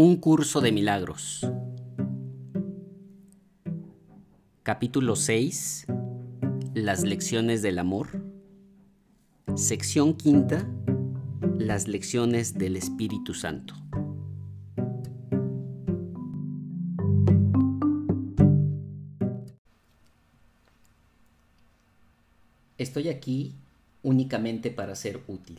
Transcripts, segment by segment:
Un curso de milagros. Capítulo 6. Las lecciones del amor. Sección quinta. Las lecciones del Espíritu Santo. Estoy aquí únicamente para ser útil.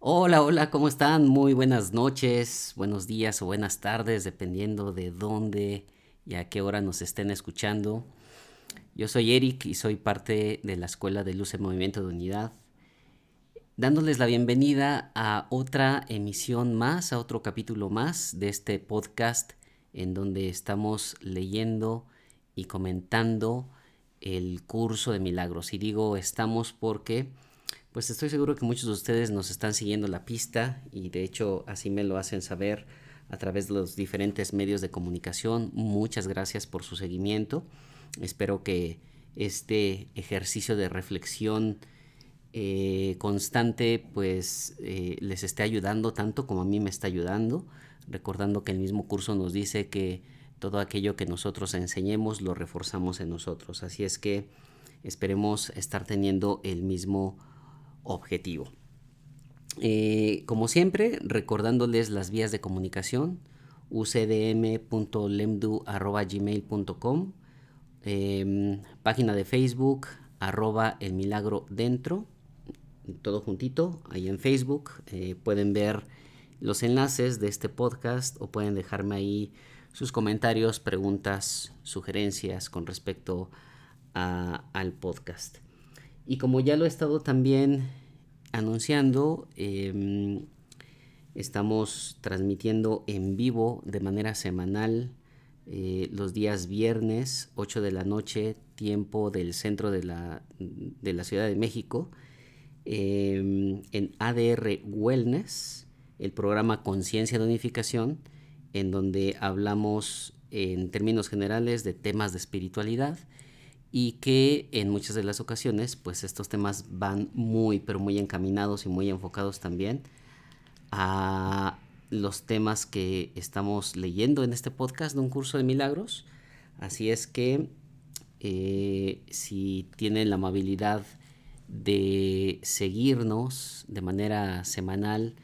Hola, hola, ¿cómo están? Muy buenas noches, buenos días o buenas tardes, dependiendo de dónde y a qué hora nos estén escuchando. Yo soy Eric y soy parte de la Escuela de Luz en Movimiento de Unidad, dándoles la bienvenida a otra emisión más, a otro capítulo más de este podcast en donde estamos leyendo y comentando el curso de milagros. Y digo estamos porque pues estoy seguro que muchos de ustedes nos están siguiendo la pista y de hecho así me lo hacen saber a través de los diferentes medios de comunicación. Muchas gracias por su seguimiento. Espero que este ejercicio de reflexión eh, constante pues eh, les esté ayudando tanto como a mí me está ayudando. Recordando que el mismo curso nos dice que todo aquello que nosotros enseñemos lo reforzamos en nosotros. Así es que esperemos estar teniendo el mismo objetivo. Eh, como siempre, recordándoles las vías de comunicación, ucdm.lemdu.gmail.com, em, página de Facebook, arroba el milagro dentro, todo juntito, ahí en Facebook. Eh, pueden ver los enlaces de este podcast o pueden dejarme ahí sus comentarios, preguntas, sugerencias con respecto al podcast. Y como ya lo he estado también anunciando, em, estamos transmitiendo en vivo de manera semanal eh, los días viernes, 8 de la noche, tiempo del centro de la, de la Ciudad de México, em, en ADR Wellness, el programa Conciencia de Unificación, en donde hablamos en términos generales de temas de espiritualidad y que en muchas de las ocasiones pues estos temas van muy pero muy encaminados y muy enfocados también a los temas que estamos leyendo en este podcast de un curso de milagros. Así es que eh, si tienen la amabilidad de seguirnos de manera semanal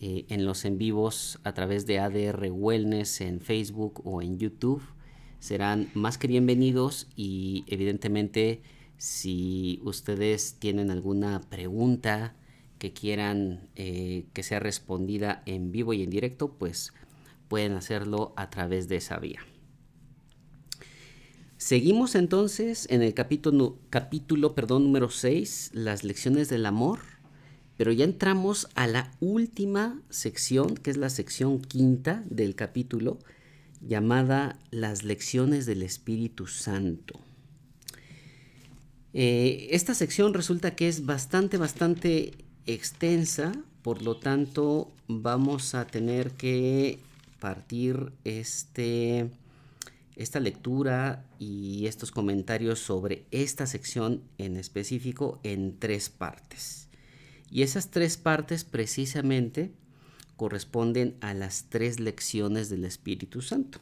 eh, en los en vivos a través de ADR Wellness en Facebook o en YouTube serán más que bienvenidos y evidentemente si ustedes tienen alguna pregunta que quieran eh, que sea respondida en vivo y en directo, pues pueden hacerlo a través de esa vía. Seguimos entonces en el capítulo, capítulo perdón, número 6, las lecciones del amor, pero ya entramos a la última sección, que es la sección quinta del capítulo, llamada Las lecciones del Espíritu Santo. Eh, esta sección resulta que es bastante, bastante extensa, por lo tanto vamos a tener que partir este, esta lectura y estos comentarios sobre esta sección en específico en tres partes. Y esas tres partes precisamente corresponden a las tres lecciones del Espíritu Santo.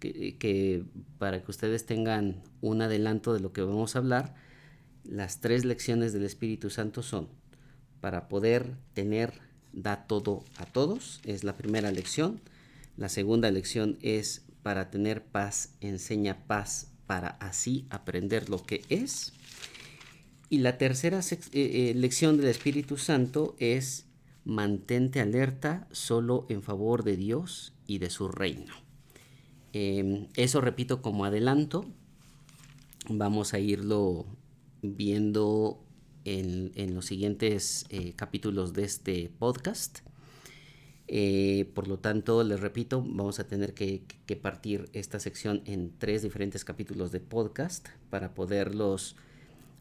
Que, para que ustedes tengan un adelanto de lo que vamos a hablar, las tres lecciones del Espíritu Santo son para poder tener, da todo a todos, es la primera lección. La segunda lección es para tener paz, enseña paz para así aprender lo que es. Y la tercera eh, eh, lección del Espíritu Santo es mantente alerta solo en favor de Dios y de su reino. Em, eso repito como adelanto. Vamos a irlo viendo en, los siguientes eh, capítulos de este podcast. Eh, por lo tanto, les repito, vamos a tener que, partir esta sección en tres diferentes capítulos de podcast para poderlos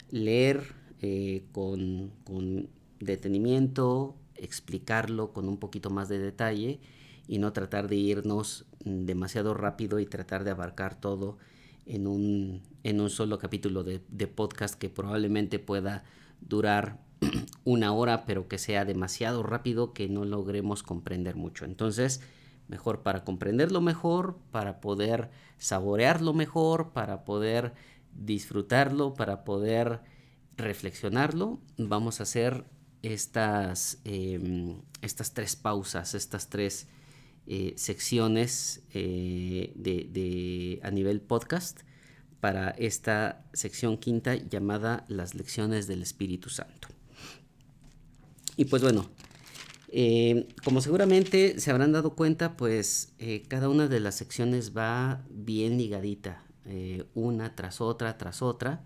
leer eh, con, con, detenimiento, explicarlo con un poquito más de detalle y no tratar de irnos demasiado rápido y tratar de abarcar todo en un, en un solo capítulo de, podcast que probablemente pueda durar una hora, pero que sea demasiado rápido que no logremos comprender mucho. Entonces, mejor para comprenderlo mejor, para poder saborearlo mejor, para poder disfrutarlo, para poder reflexionarlo, vamos a hacer estas, em, estas tres pausas, estas tres eh, secciones eh, de, a nivel podcast para esta sección quinta llamada las lecciones del Espíritu Santo. Y pues bueno, eh, como seguramente se habrán dado cuenta, pues cada una de las secciones va bien ligadita, una tras otra, tras otra,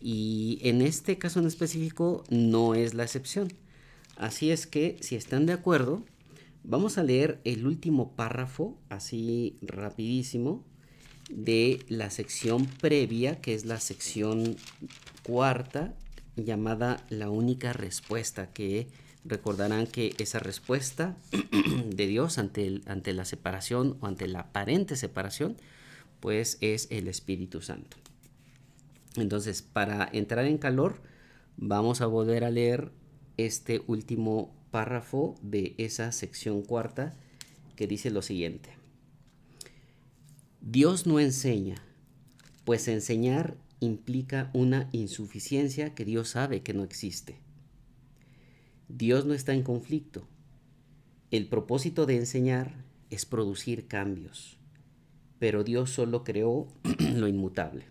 y en este caso en específico no es la excepción. Así es que si están de acuerdo, Vamos a leer el último párrafo, así rapidísimo, de la sección previa, que es la sección cuarta, llamada La única respuesta, que recordarán que esa respuesta de Dios ante, ante la separación o ante la aparente separación, pues es el Espíritu Santo. Entonces, para entrar en calor, vamos a volver a leer este último párrafo de esa sección cuarta que dice lo siguiente. Dios no enseña, pues enseñar implica una insuficiencia que Dios sabe que no existe. Dios no está en conflicto. El propósito de enseñar es producir cambios, pero Dios solo creó lo inmutable.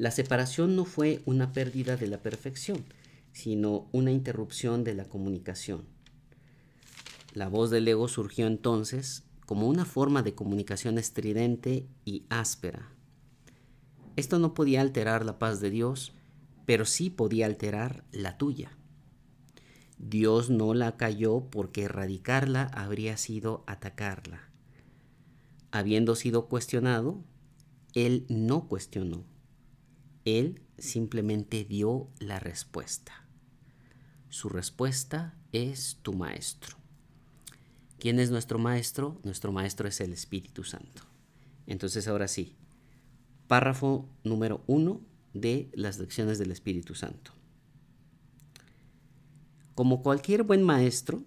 La separación no fue una pérdida de la perfección, sino una interrupción de la comunicación. La voz del ego surgió entonces como una forma de comunicación estridente y áspera. Esto no podía alterar la paz de Dios, pero sí podía alterar la tuya. Dios no la cayó porque erradicarla habría sido atacarla. Habiendo sido cuestionado, Él no cuestionó. Él simplemente dio la respuesta. Su respuesta es tu maestro. ¿Quién es nuestro maestro? Nuestro maestro es el Espíritu Santo. Entonces ahora sí, párrafo número uno de las lecciones del Espíritu Santo. Como cualquier buen maestro,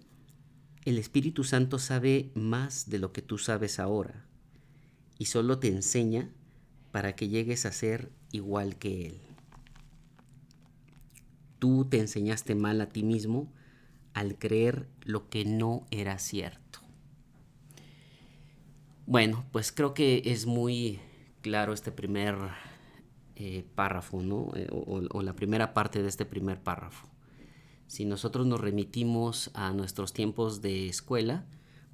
el Espíritu Santo sabe más de lo que tú sabes ahora y solo te enseña para que llegues a ser igual que Él tú te enseñaste mal a ti mismo al creer lo que no era cierto. Bueno, pues creo que es muy claro este primer eh, párrafo, ¿no? Eh, o, la primera parte de este primer párrafo. Si nosotros nos remitimos a nuestros tiempos de escuela,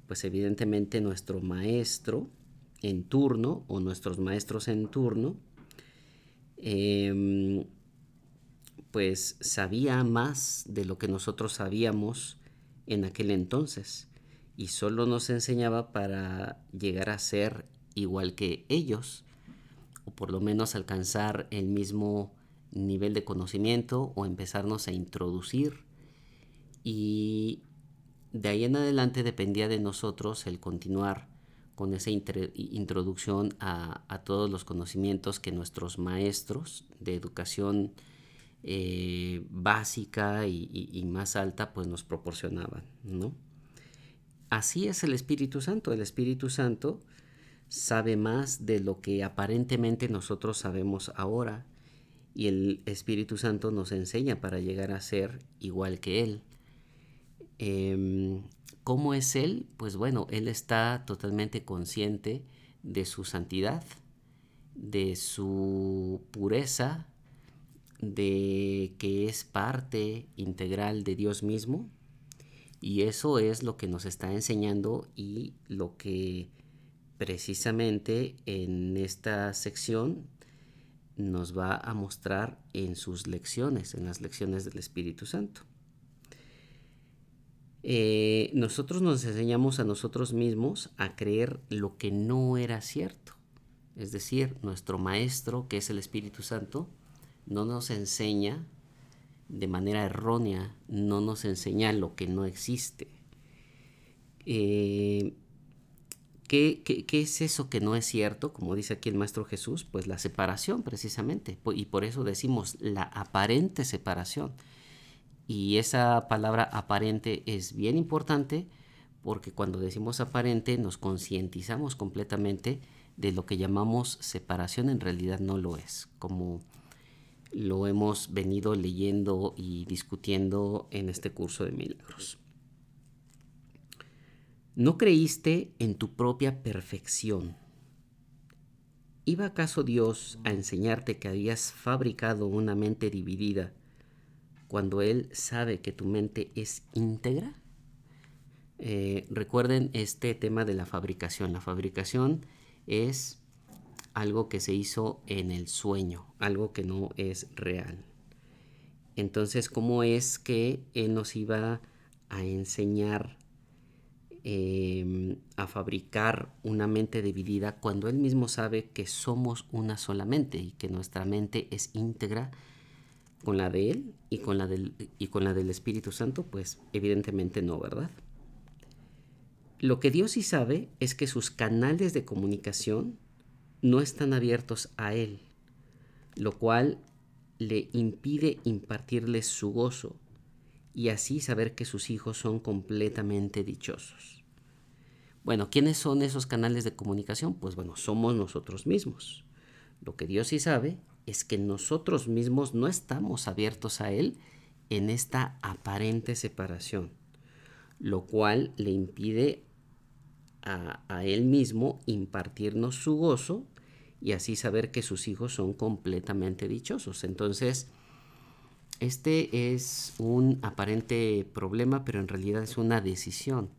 pues evidentemente nuestro maestro en turno o nuestros maestros en turno em, pues sabía más de lo que nosotros sabíamos en aquel entonces y solo nos enseñaba para llegar a ser igual que ellos o por lo menos alcanzar el mismo nivel de conocimiento o empezarnos a introducir. Y de ahí en adelante dependía de nosotros el continuar con esa introducción a, a, todos los conocimientos que nuestros maestros de educación eh, básica y, más alta pues nos proporcionaban, ¿no? Así es el Espíritu Santo. El Espíritu Santo sabe más de lo que aparentemente nosotros sabemos ahora y el Espíritu Santo nos enseña para llegar a ser igual que Él. Em, ¿Cómo es Él? Pues bueno, Él está totalmente consciente de su santidad, de su pureza, de que es parte integral de Dios mismo y eso es lo que nos está enseñando y lo que precisamente en esta sección nos va a mostrar en sus lecciones, en las lecciones del Espíritu Santo. Eh, nosotros nos enseñamos a nosotros mismos a creer lo que no era cierto. Es decir, nuestro Maestro, que es el Espíritu Santo, no nos enseña de manera errónea, no nos enseña lo que no existe. Eh, ¿qué, qué, es eso que no es cierto? Como dice aquí el Maestro Jesús, pues la separación precisamente. Y por eso decimos la aparente separación. Y esa palabra aparente es bien importante porque cuando decimos aparente nos concientizamos completamente de lo que llamamos separación en realidad no lo es, como lo hemos venido leyendo y discutiendo en este curso de milagros. ¿No creíste en tu propia perfección? ¿Iba acaso Dios a enseñarte que habías fabricado una mente dividida cuando Él sabe que tu mente es íntegra? Eh, recuerden este tema de la fabricación. La fabricación es algo que se hizo en el sueño, algo que no es real. Entonces, ¿cómo es que Él nos iba a enseñar em, a fabricar una mente dividida cuando Él mismo sabe que somos una sola mente y que nuestra mente es íntegra con la de Él y con la del, y con la del Espíritu Santo? Pues evidentemente no, ¿verdad? Lo que Dios sí sabe es que sus canales de comunicación no están abiertos a Él, lo cual le impide impartirles su gozo y así saber que sus hijos son completamente dichosos. Bueno, ¿quiénes son esos canales de comunicación? Pues bueno, somos nosotros mismos. Lo que Dios sí sabe es que nosotros mismos no estamos abiertos a Él en esta aparente separación, lo cual le impide a, Él mismo impartirnos su gozo y así saber que sus hijos son completamente dichosos. Entonces, este es un aparente problema, pero en realidad es una decisión.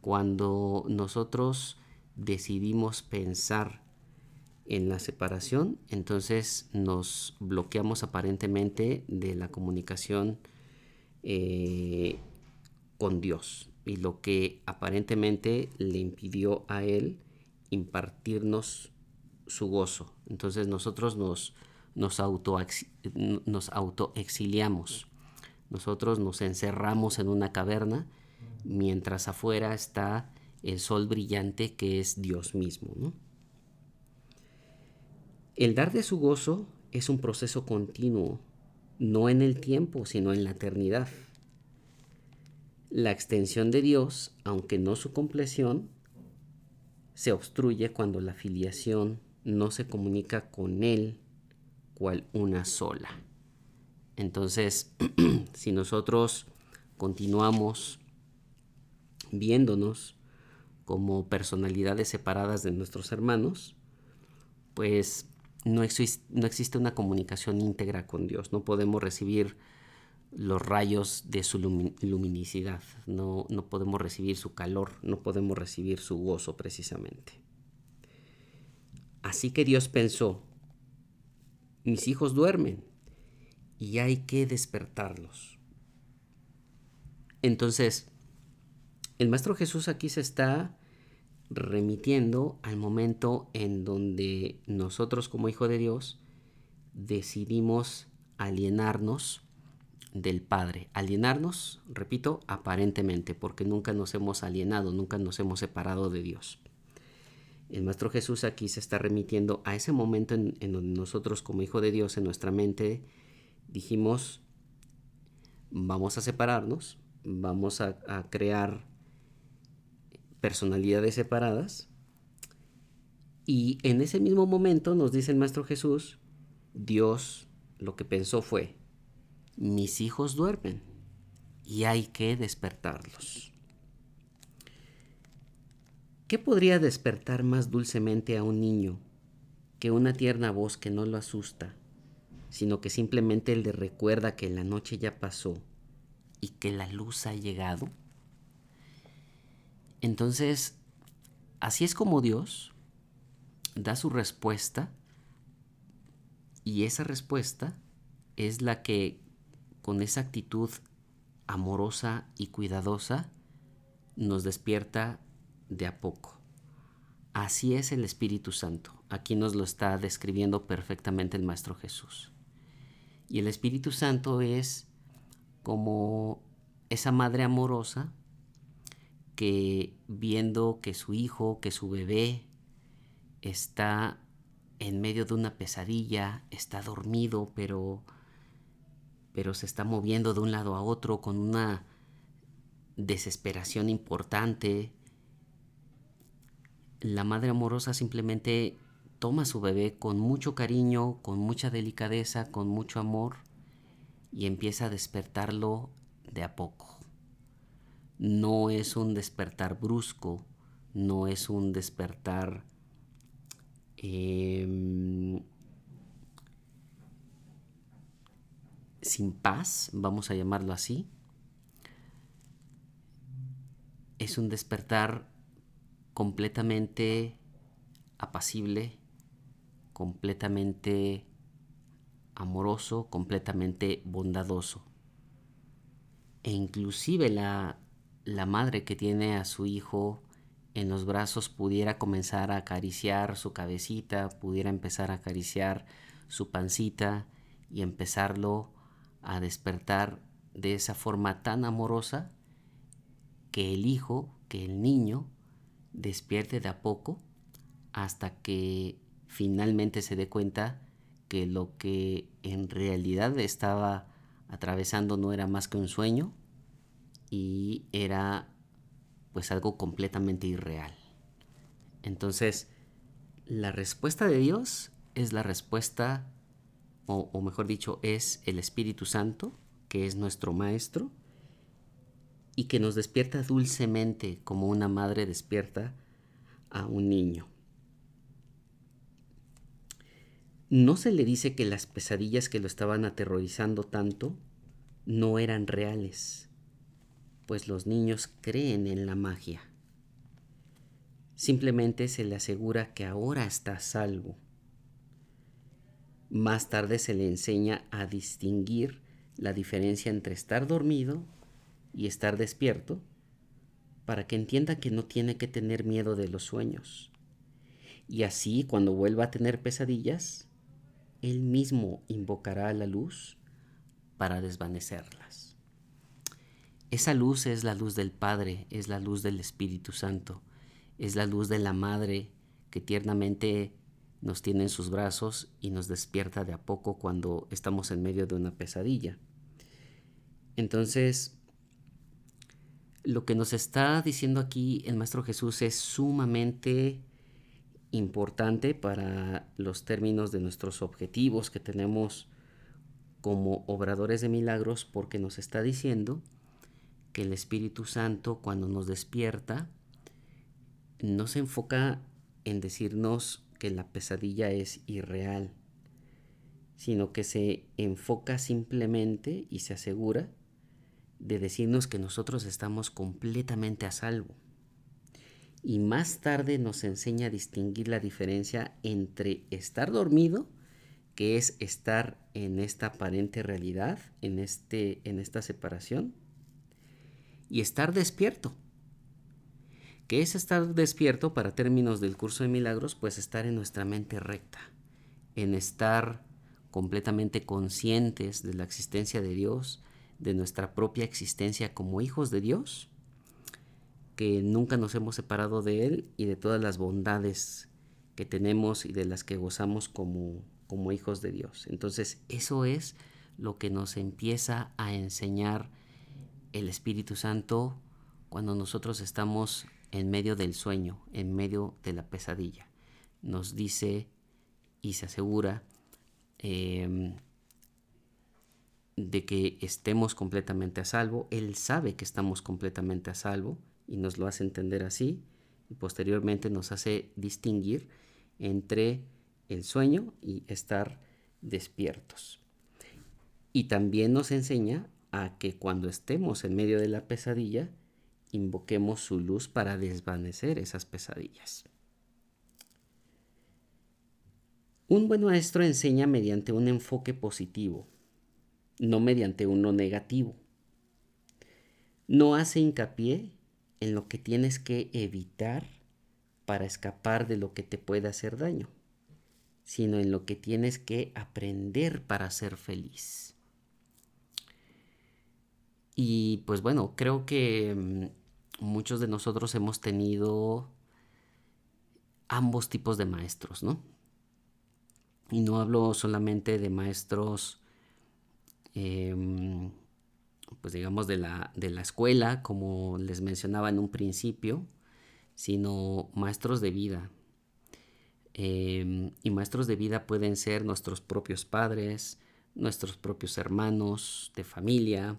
Cuando nosotros decidimos pensar en la separación, entonces nos bloqueamos aparentemente de la comunicación eh, con Dios y lo que aparentemente le impidió a Él impartirnos su gozo. Entonces nosotros nos, nos, auto, nos autoexiliamos. Nosotros nos encerramos en una caverna mientras afuera está el sol brillante que es Dios mismo. El dar de su gozo es un proceso continuo, no en el tiempo, sino en la eternidad. La extensión de Dios, aunque no su compleción, se obstruye cuando la filiación no se comunica con Él cual una sola. Entonces, si nosotros continuamos viéndonos como personalidades separadas de nuestros hermanos, pues no, no existe una comunicación íntegra con Dios. No podemos recibir los rayos de su luminicidad, no, no podemos recibir su calor, no podemos recibir su gozo precisamente. Así que Dios pensó, mis hijos duermen y hay que despertarlos. Entonces, el Maestro Jesús aquí se está remitiendo al momento en donde nosotros como hijo de Dios decidimos alienarnos del Padre. Alienarnos, repito, aparentemente, porque nunca nos hemos alienado, nunca nos hemos separado de Dios. El Maestro Jesús aquí se está remitiendo a ese momento en, donde nosotros como Hijo de Dios en nuestra mente dijimos, vamos a separarnos, vamos a, a crear personalidades separadas. Y en ese mismo momento nos dice el Maestro Jesús, Dios lo que pensó fue, mis hijos duermen y hay que despertarlos. ¿Qué podría despertar más dulcemente a un niño que una tierna voz que no lo asusta, sino que simplemente le recuerda que la noche ya pasó y que la luz ha llegado? Entonces, así es como Dios da su respuesta Y esa respuesta es la que con esa actitud amorosa y cuidadosa nos despierta de a poco. Así es el Espíritu Santo. Aquí nos lo está describiendo perfectamente el Maestro Jesús. Y el Espíritu Santo es como esa madre amorosa que viendo que su hijo, que su bebé está en medio de una pesadilla, está dormido, pero pero se está moviendo de un lado a otro con una desesperación importante. La madre amorosa simplemente toma a su bebé con mucho cariño, con mucha delicadeza, con mucho amor y empieza a despertarlo de a poco. No es un despertar brusco, no es un despertar em, sin paz, vamos a llamarlo así. Es un despertar completamente apacible, completamente amoroso, completamente bondadoso. E inclusive la, la madre que tiene a su hijo en los brazos pudiera comenzar a acariciar su cabecita, pudiera empezar a acariciar su pancita y empezarlo a despertar de esa forma tan amorosa que el hijo, que el niño, despierte de a poco hasta que finalmente se dé cuenta que lo que en realidad estaba atravesando no era más que un sueño y era pues algo completamente irreal. Entonces, la respuesta de Dios es la respuesta, o, o, mejor dicho, es el Espíritu Santo, que es nuestro Maestro, y que nos despierta dulcemente como una madre despierta a un niño. No se le dice que las pesadillas que lo estaban aterrorizando tanto no eran reales, pues los niños creen en la magia. Simplemente se le asegura que ahora está a salvo. Más tarde se le enseña a distinguir la diferencia entre estar dormido y estar despierto para que entienda que no tiene que tener miedo de los sueños. Y así cuando vuelva a tener pesadillas, él mismo invocará a la luz para desvanecerlas. Esa luz es la luz del Padre, es la luz del Espíritu Santo, es la luz de la Madre que tiernamente nos tiene en sus brazos y nos despierta de a poco cuando estamos en medio de una pesadilla. Entonces, lo que nos está diciendo aquí el Maestro Jesús es sumamente importante para los términos de nuestros objetivos que tenemos como obradores de milagros porque nos está diciendo que el Espíritu Santo cuando nos despierta no se enfoca en decirnos que la pesadilla es irreal, sino que se enfoca simplemente y se asegura de decirnos que nosotros estamos completamente a salvo. Y más tarde nos enseña a distinguir la diferencia entre estar dormido, que es estar en esta aparente realidad, en, este, en esta separación, y estar despierto. que es estar despierto para términos del curso de milagros? Pues estar en nuestra mente recta, en estar completamente conscientes de la existencia de Dios, de nuestra propia existencia como hijos de Dios que nunca nos hemos separado de Él y de todas las bondades que tenemos y de las que gozamos como, como hijos de Dios. Entonces eso es lo que nos empieza a enseñar el Espíritu Santo cuando nosotros estamos en medio del sueño, en medio de la pesadilla. Nos dice y se asegura em, de que estemos completamente a salvo. Él sabe que estamos completamente a salvo y nos lo hace entender así y posteriormente nos hace distinguir entre el sueño y estar despiertos. Y también nos enseña a que cuando estemos en medio de la pesadilla, invoquemos su luz para desvanecer esas pesadillas. Un buen maestro enseña mediante un enfoque positivo, no mediante uno negativo. No hace hincapié en lo que tienes que evitar para escapar de lo que te puede hacer daño, sino en lo que tienes que aprender para ser feliz. Y pues bueno, creo que mm, muchos de nosotros hemos tenido ambos tipos de maestros, ¿no? Y no hablo solamente de maestros, em, pues digamos, de la, de la escuela, como les mencionaba en un principio, sino maestros de vida. Em, y maestros de vida pueden ser nuestros propios padres, nuestros propios hermanos de familia,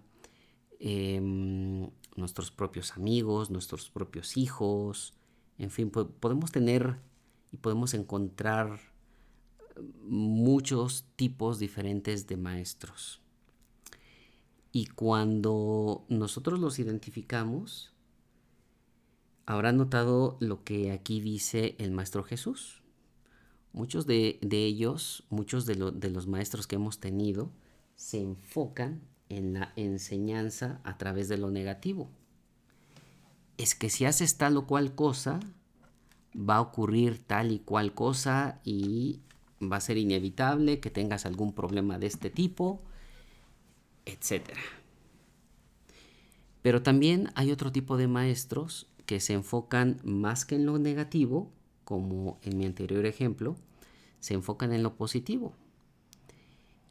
em, nuestros propios amigos, nuestros propios hijos, en fin, podemos tener y podemos encontrar muchos tipos diferentes de maestros. Y cuando nosotros los identificamos, habrán notado lo que aquí dice el Maestro Jesús. Muchos de, ellos, muchos de, de los maestros que hemos tenido, se enfocan en la enseñanza a través de lo negativo. Es que si haces tal o cual cosa, va a ocurrir tal y cual cosa y va a ser inevitable que tengas algún problema de este tipo, etc. Pero también hay otro tipo de maestros que se enfocan más que en lo negativo, como en mi anterior ejemplo, se enfocan en lo positivo.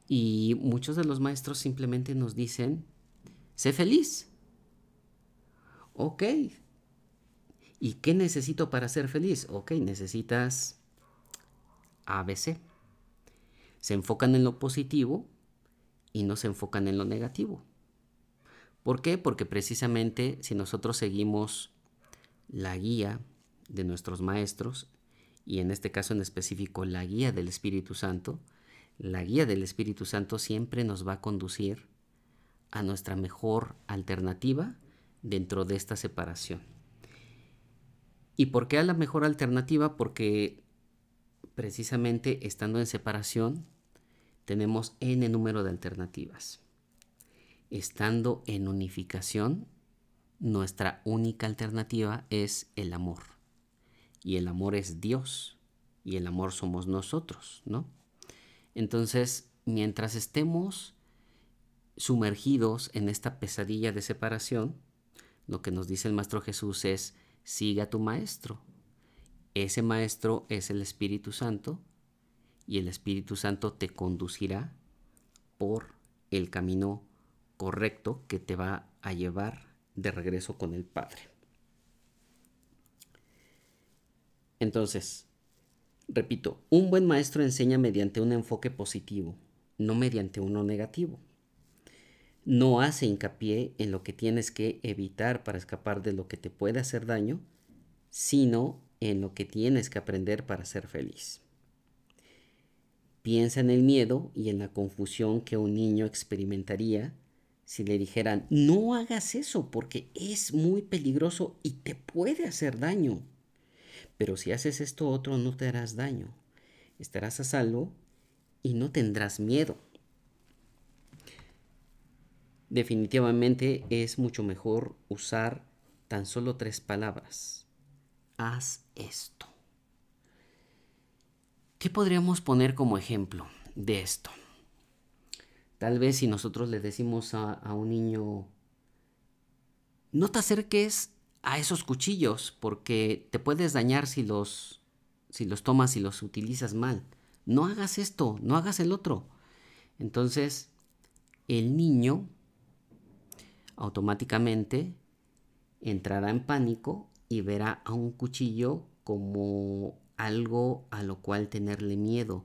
Y muchos de los maestros simplemente nos dicen, sé feliz. Ok. ¿Y qué necesito para ser feliz? Ok, necesitas ABC. Se enfocan en lo positivo y no se enfocan en lo negativo. ¿Por qué? Porque precisamente si nosotros seguimos la guía de nuestros maestros, y en este caso en específico la guía del Espíritu Santo, la guía del Espíritu Santo siempre nos va a conducir a nuestra mejor alternativa dentro de esta separación. ¿Y por qué a la mejor alternativa? Porque precisamente estando en separación, tenemos n número de alternativas. Estando en unificación, nuestra única alternativa es el amor. Y el amor es Dios. Y el amor somos nosotros, ¿no? Entonces, mientras estemos sumergidos en esta pesadilla de separación, lo que nos dice el Maestro Jesús es, siga a tu Maestro, ese maestro es el Espíritu Santo y el Espíritu Santo te conducirá por el camino correcto que te va a llevar de regreso con el Padre. Entonces, repito, un buen maestro enseña mediante un enfoque positivo, no mediante uno negativo. No hace hincapié en lo que tienes que evitar para escapar de lo que te puede hacer daño, sino en lo que tienes que aprender para ser feliz. Piensa en el miedo y en la confusión que un niño experimentaría si le dijeran, no hagas eso porque es muy peligroso y te puede hacer daño. Pero si haces esto otro no te harás daño. Estarás a salvo y no tendrás miedo. Definitivamente es mucho mejor usar tan solo tres palabras haz esto. ¿Qué podríamos poner como ejemplo de esto? Tal vez si nosotros le decimos a, un niño, no te acerques a esos cuchillos porque te puedes dañar si los, si los tomas y los utilizas mal. No hagas esto, no hagas el otro. Entonces, el niño automáticamente entrará en pánico y verá a un cuchillo como algo a lo cual tenerle miedo,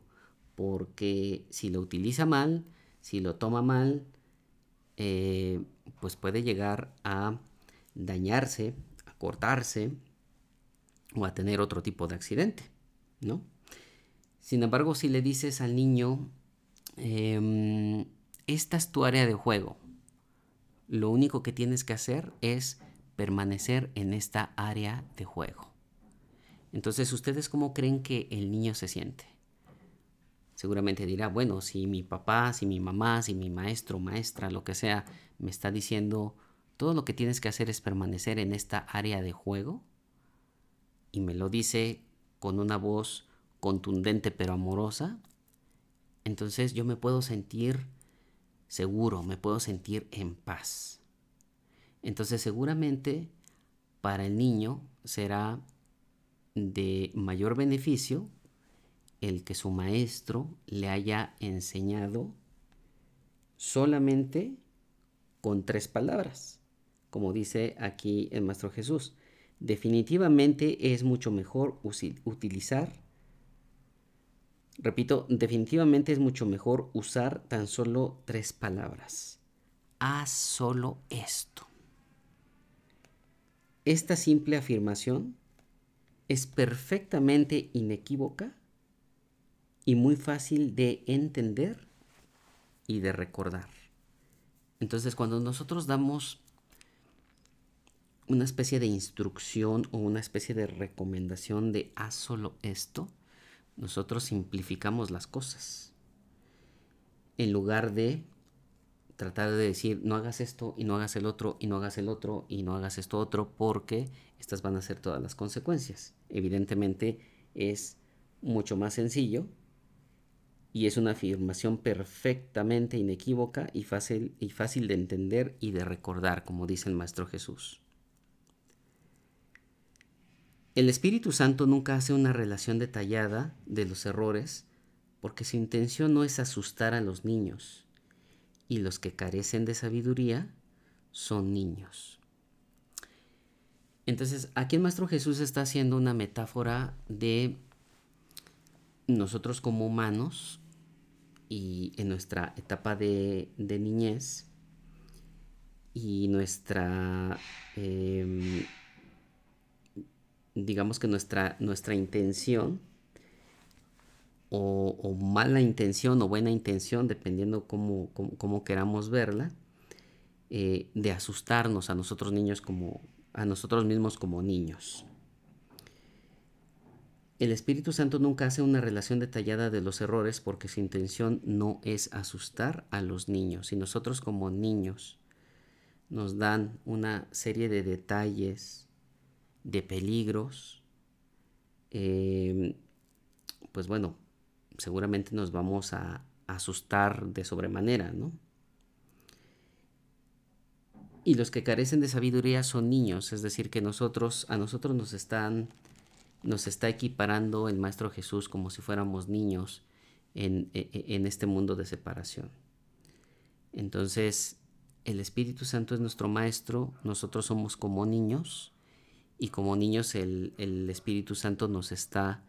porque si lo utiliza mal, si lo toma mal, eh, pues puede llegar a dañarse, a cortarse o a tener otro tipo de accidente, ¿no? Sin embargo, si le dices al niño, em, esta es tu área de juego, lo único que tienes que hacer es permanecer en esta área de juego. Entonces, ¿ustedes cómo creen que el niño se siente? seguramente dirá, bueno, si mi papá, si mi mamá, si mi maestro, maestra, lo que sea, me está diciendo, todo lo que tienes que hacer es permanecer en esta área de juego, y me lo dice con una voz contundente pero amorosa, entonces yo me puedo sentir seguro, me puedo sentir en paz. Entonces seguramente para el niño será de mayor beneficio el que su maestro le haya enseñado solamente con tres palabras, como dice aquí el Maestro Jesús. Definitivamente es mucho mejor utilizar, repito, definitivamente es mucho mejor usar tan solo tres palabras. Haz solo esto. Esta simple afirmación es perfectamente inequívoca y muy fácil de entender y de recordar. Entonces cuando nosotros damos una especie de instrucción o una especie de recomendación de haz solo esto, nosotros simplificamos las cosas. En lugar de tratar de decir no hagas esto y no hagas el otro y no hagas el otro y no hagas esto otro porque estas van a ser todas las consecuencias. Evidentemente es mucho más sencillo y es una afirmación perfectamente inequívoca y fácil, y fácil de entender y de recordar, como dice el Maestro Jesús. El Espíritu Santo nunca hace una relación detallada de los errores porque su intención no es asustar a los niños y los que carecen de sabiduría son niños. Entonces, aquí el Maestro Jesús está haciendo una metáfora de nosotros como humanos y en nuestra etapa de, niñez y nuestra, em, digamos que nuestra, nuestra intención o, mala intención o buena intención, dependiendo cómo, cómo, queramos verla, eh, de asustarnos a nosotros niños como a nosotros mismos como niños. El Espíritu Santo nunca hace una relación detallada de los errores porque su intención no es asustar a los niños. Y nosotros como niños nos dan una serie de detalles, de peligros, em, pues bueno, seguramente nos vamos a asustar de sobremanera, ¿no? Y los que carecen de sabiduría son niños, es decir, que nosotros, a nosotros nos están nos está equiparando el Maestro Jesús como si fuéramos niños en, e, e, en, este mundo de separación. Entonces, el Espíritu Santo es nuestro Maestro, nosotros somos como niños y como niños el, Espíritu Santo nos está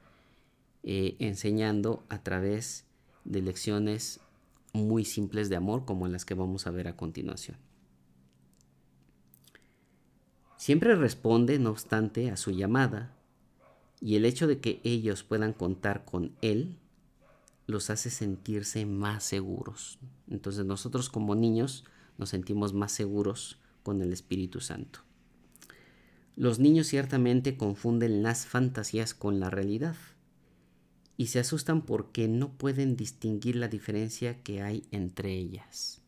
eh, enseñando a través de lecciones muy simples de amor como las que vamos a ver a continuación. Siempre responde, no obstante, a su llamada y el hecho de que ellos puedan contar con Él los hace sentirse más seguros. Entonces nosotros como niños nos sentimos más seguros con el Espíritu Santo. Los niños ciertamente confunden las fantasías con la realidad y se asustan porque no pueden distinguir la diferencia que hay entre ellas.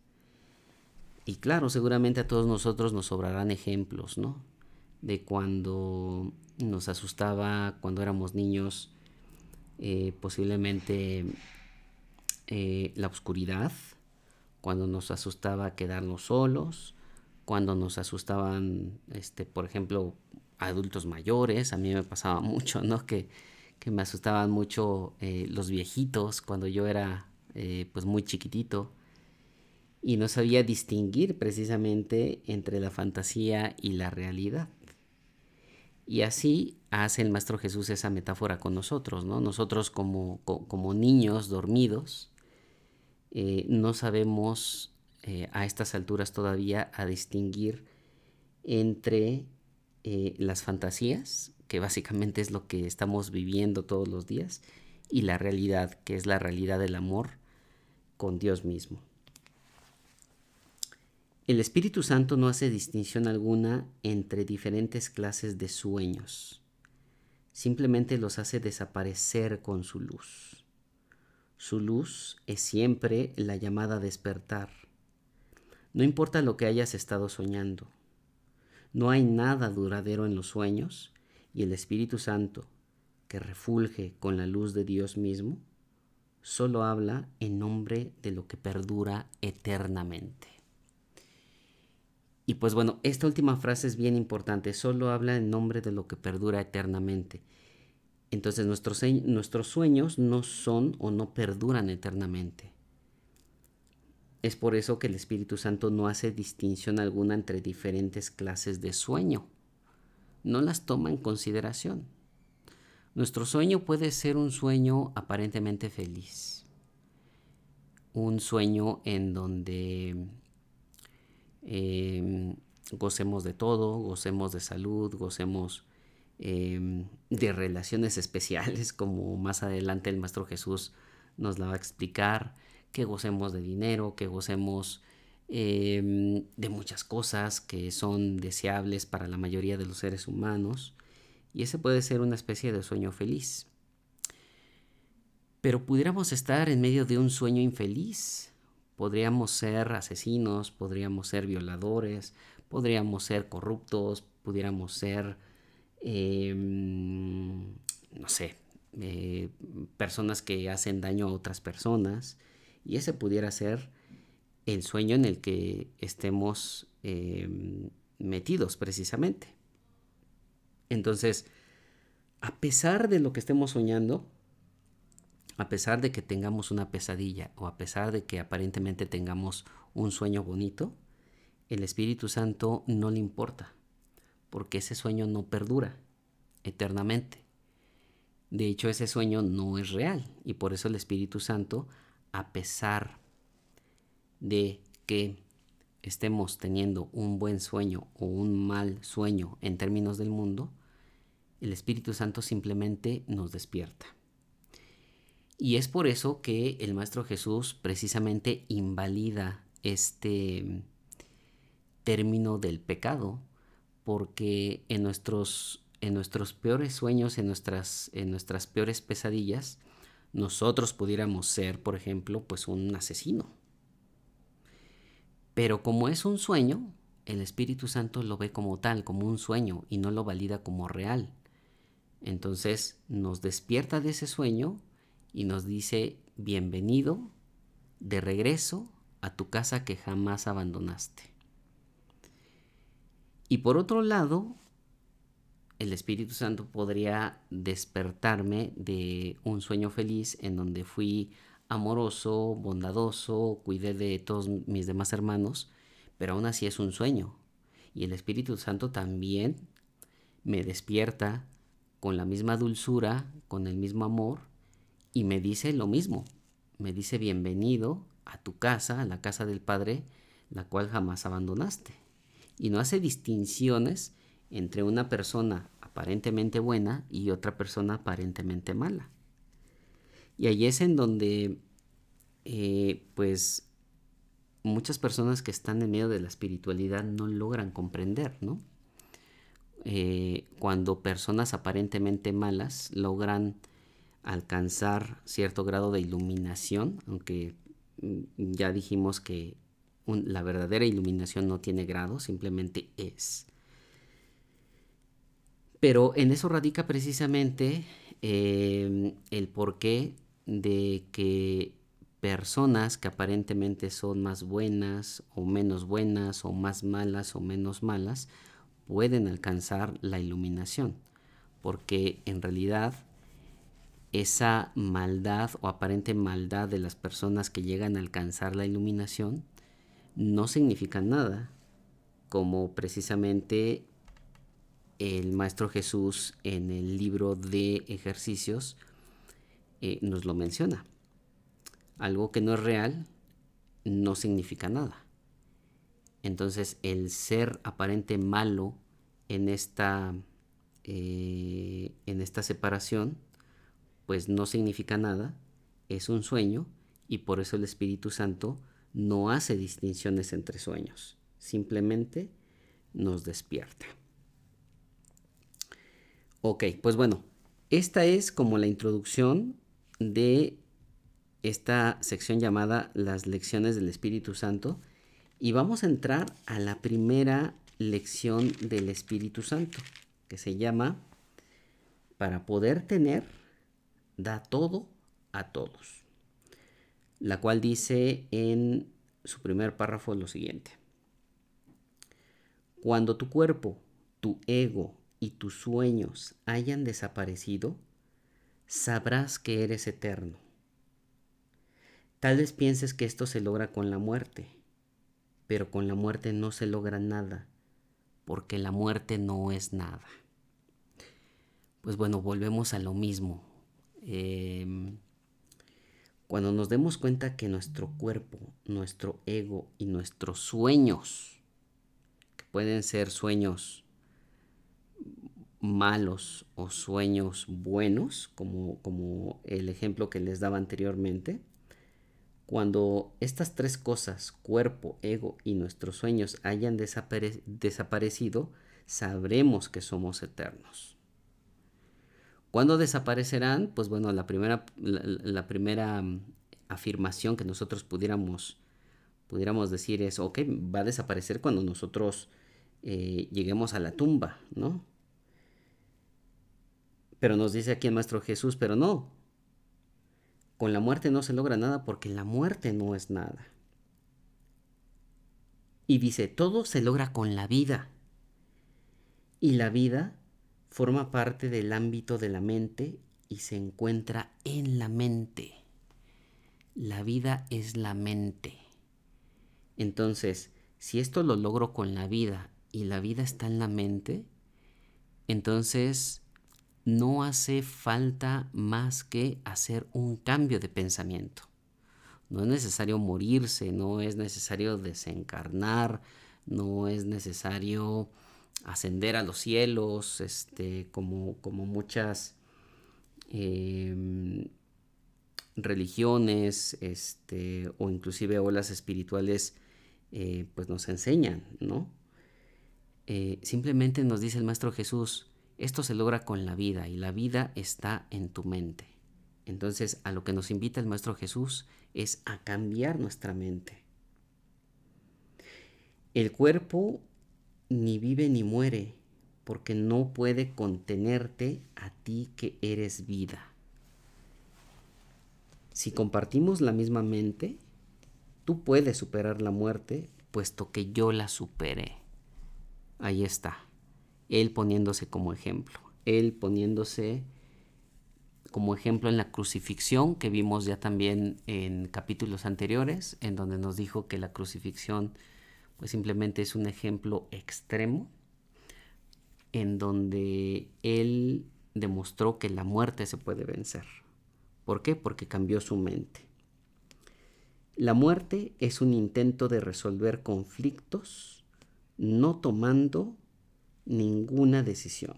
Y claro, seguramente a todos nosotros nos sobrarán ejemplos, ¿no? De cuando nos asustaba cuando éramos niños, eh, posiblemente eh, la oscuridad, cuando nos asustaba quedarnos solos, cuando nos asustaban, este, por ejemplo, adultos mayores, a mí me pasaba mucho, ¿no? Que, que me asustaban mucho eh, los viejitos cuando yo era pues muy chiquitito y no sabía distinguir precisamente entre la fantasía y la realidad. Y así hace el Maestro Jesús esa metáfora con nosotros, ¿no? Nosotros como, como niños dormidos eh, no sabemos eh, a estas alturas todavía a distinguir entre eh, las fantasías, que básicamente es lo que estamos viviendo todos los días, y la realidad, que es la realidad del amor con Dios mismo. El Espíritu Santo no hace distinción alguna entre diferentes clases de sueños, simplemente los hace desaparecer con su luz. Su luz es siempre la llamada a despertar. No importa lo que hayas estado soñando. No hay nada duradero en los sueños y el Espíritu Santo, que refulge con la luz de Dios mismo, solo habla en nombre de lo que perdura eternamente. Y pues bueno, esta última frase es bien importante, solo habla en nombre de lo que perdura eternamente. Entonces nuestros, nuestros sueños no son o no perduran eternamente. Es por eso que el Espíritu Santo no hace distinción alguna entre diferentes clases de sueño. No las toma en consideración. Nuestro sueño puede ser un sueño aparentemente feliz. Un sueño en donde Em, gocemos de todo, gocemos de salud, gocemos em, de relaciones especiales, como más adelante el Maestro Jesús nos la va a explicar, que gocemos de dinero, que gocemos em, de muchas cosas que son deseables para la mayoría de los seres humanos, y ese puede ser una especie de sueño feliz. Pero pudiéramos estar en medio de un sueño infeliz, Podríamos ser asesinos, podríamos ser violadores, podríamos ser corruptos, pudiéramos ser, em, no sé, eh, personas que hacen daño a otras personas. Y ese pudiera ser el sueño en el que estemos em, metidos precisamente. Entonces, a pesar de lo que estemos soñando, a pesar de que tengamos una pesadilla o a pesar de que aparentemente tengamos un sueño bonito, el Espíritu Santo no le importa, porque ese sueño no perdura eternamente. De hecho, ese sueño no es real y por eso el Espíritu Santo, a pesar de que estemos teniendo un buen sueño o un mal sueño en términos del mundo, el Espíritu Santo simplemente nos despierta. Y es por eso que el Maestro Jesús precisamente invalida este término del pecado, porque en nuestros, en nuestros peores sueños, en nuestras, en nuestras peores pesadillas, nosotros pudiéramos ser, por ejemplo, pues un asesino. Pero como es un sueño, el Espíritu Santo lo ve como tal, como un sueño, y no lo valida como real. Entonces nos despierta de ese sueño y nos dice, bienvenido de regreso a tu casa que jamás abandonaste. Y por otro lado, el Espíritu Santo podría despertarme de un sueño feliz en donde fui amoroso, bondadoso, cuidé de todos mis demás hermanos, pero aún así es un sueño. Y el Espíritu Santo también me despierta con la misma dulzura, con el mismo amor, y me dice lo mismo. Me dice bienvenido a tu casa, a la casa del Padre, la cual jamás abandonaste. Y no hace distinciones entre una persona aparentemente buena y otra persona aparentemente mala. Y ahí es en donde, eh, pues, muchas personas que están en medio de la espiritualidad no logran comprender, ¿no? Eh, cuando personas aparentemente malas logran alcanzar cierto grado de iluminación, aunque mm, ya dijimos que la verdadera iluminación no tiene grado, simplemente es. Pero en eso radica precisamente em, el porqué de que personas que aparentemente son más buenas o menos buenas o más malas o menos malas pueden alcanzar la iluminación, porque en realidad esa maldad o aparente maldad de las personas que llegan a alcanzar la iluminación no significa nada, como precisamente el Maestro Jesús en el libro de ejercicios eh, nos lo menciona. Algo que no es real no significa nada. Entonces el ser aparente malo en esta, eh, en esta separación pues no significa nada, es un sueño y por eso el Espíritu Santo no hace distinciones entre sueños, simplemente nos despierta. Ok, pues bueno, esta es como la introducción de esta sección llamada Las lecciones del Espíritu Santo y vamos a entrar a la primera lección del Espíritu Santo, que se llama Para poder tener, da todo a todos, la cual dice en su primer párrafo lo siguiente. Cuando tu cuerpo, tu ego y tus sueños hayan desaparecido, sabrás que eres eterno. Tal vez pienses que esto se logra con la muerte, pero con la muerte no se logra nada, porque la muerte no es nada. Pues bueno, volvemos a lo mismo. Em, cuando nos demos cuenta que nuestro cuerpo, nuestro ego y nuestros sueños, que pueden ser sueños malos o sueños buenos, como, como el ejemplo que les daba anteriormente, cuando estas tres cosas, cuerpo, ego y nuestros sueños, hayan desaparecido, sabremos que somos eternos. ¿Cuándo desaparecerán? Pues bueno, la primera, la, primera mm, afirmación que nosotros pudiéramos, pudiéramos decir es, ok, va a desaparecer cuando nosotros eh, lleguemos a la tumba, ¿no? Pero nos dice aquí el Maestro Jesús, pero no. Con la muerte no se logra nada porque la muerte no es nada. Y dice, todo se logra con la vida. Y la vida forma parte del ámbito de la mente y se encuentra en la mente. La vida es la mente. Entonces, si esto lo logro con la vida y la vida está en la mente, entonces no hace falta más que hacer un cambio de pensamiento. No es necesario morirse, no es necesario desencarnar, no es necesario ascender a los cielos, este, como, como muchas em, religiones este, o inclusive olas espirituales eh, pues nos enseñan, ¿no? Eh, simplemente nos dice el Maestro Jesús, esto se logra con la vida y la vida está en tu mente. Entonces a lo que nos invita el Maestro Jesús es a cambiar nuestra mente. El cuerpo ni vive ni muere porque no puede contenerte a ti que eres vida. Si compartimos la misma mente, tú puedes superar la muerte puesto que yo la superé. Ahí está él poniéndose como ejemplo, él poniéndose como ejemplo en la crucifixión que vimos ya también en capítulos anteriores, en donde nos dijo que la crucifixión pues simplemente es un ejemplo extremo, en donde él demostró que la muerte se puede vencer. ¿Por qué? Porque cambió su mente. La muerte es un intento de resolver conflictos no tomando ninguna decisión.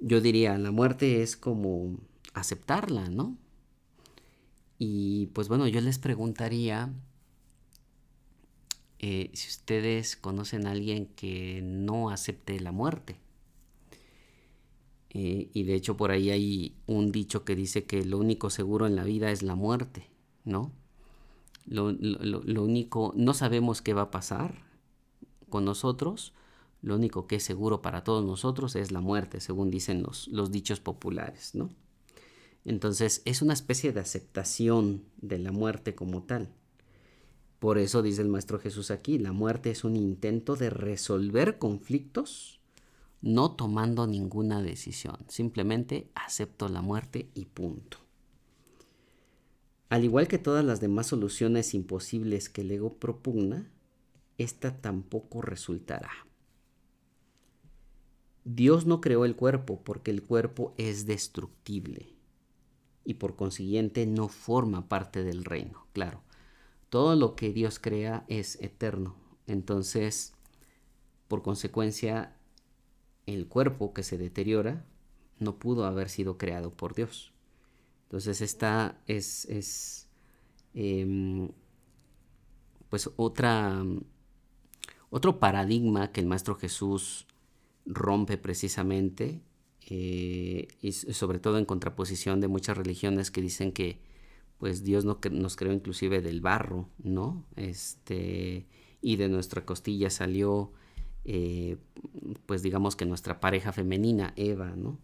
Yo diría, la muerte es como aceptarla, ¿no? Y pues bueno, yo les preguntaría eh, si ustedes conocen a alguien que no acepte la muerte. Eh, y de hecho por ahí hay un dicho que dice que lo único seguro en la vida es la muerte, ¿no? Lo, lo único, no sabemos qué va a pasar con nosotros, lo único que es seguro para todos nosotros es la muerte, según dicen los, los dichos populares, ¿no? Entonces es una especie de aceptación de la muerte como tal. Por eso dice el Maestro Jesús aquí, la muerte es un intento de resolver conflictos no tomando ninguna decisión. Simplemente acepto la muerte y punto. Al igual que todas las demás soluciones imposibles que el ego propugna, esta tampoco resultará. Dios no creó el cuerpo porque el cuerpo es destructible y por consiguiente no forma parte del reino. Claro, todo lo que Dios crea es eterno. Entonces, por consecuencia, el cuerpo que se deteriora no pudo haber sido creado por Dios. Entonces, esta es, es em, pues otra, otro paradigma que el Maestro Jesús rompe precisamente, eh, y sobre todo en contraposición de muchas religiones que dicen que pues Dios no, nos creó inclusive del barro, ¿no? Este, y de nuestra costilla salió, eh, pues digamos que nuestra pareja femenina, Eva, ¿no?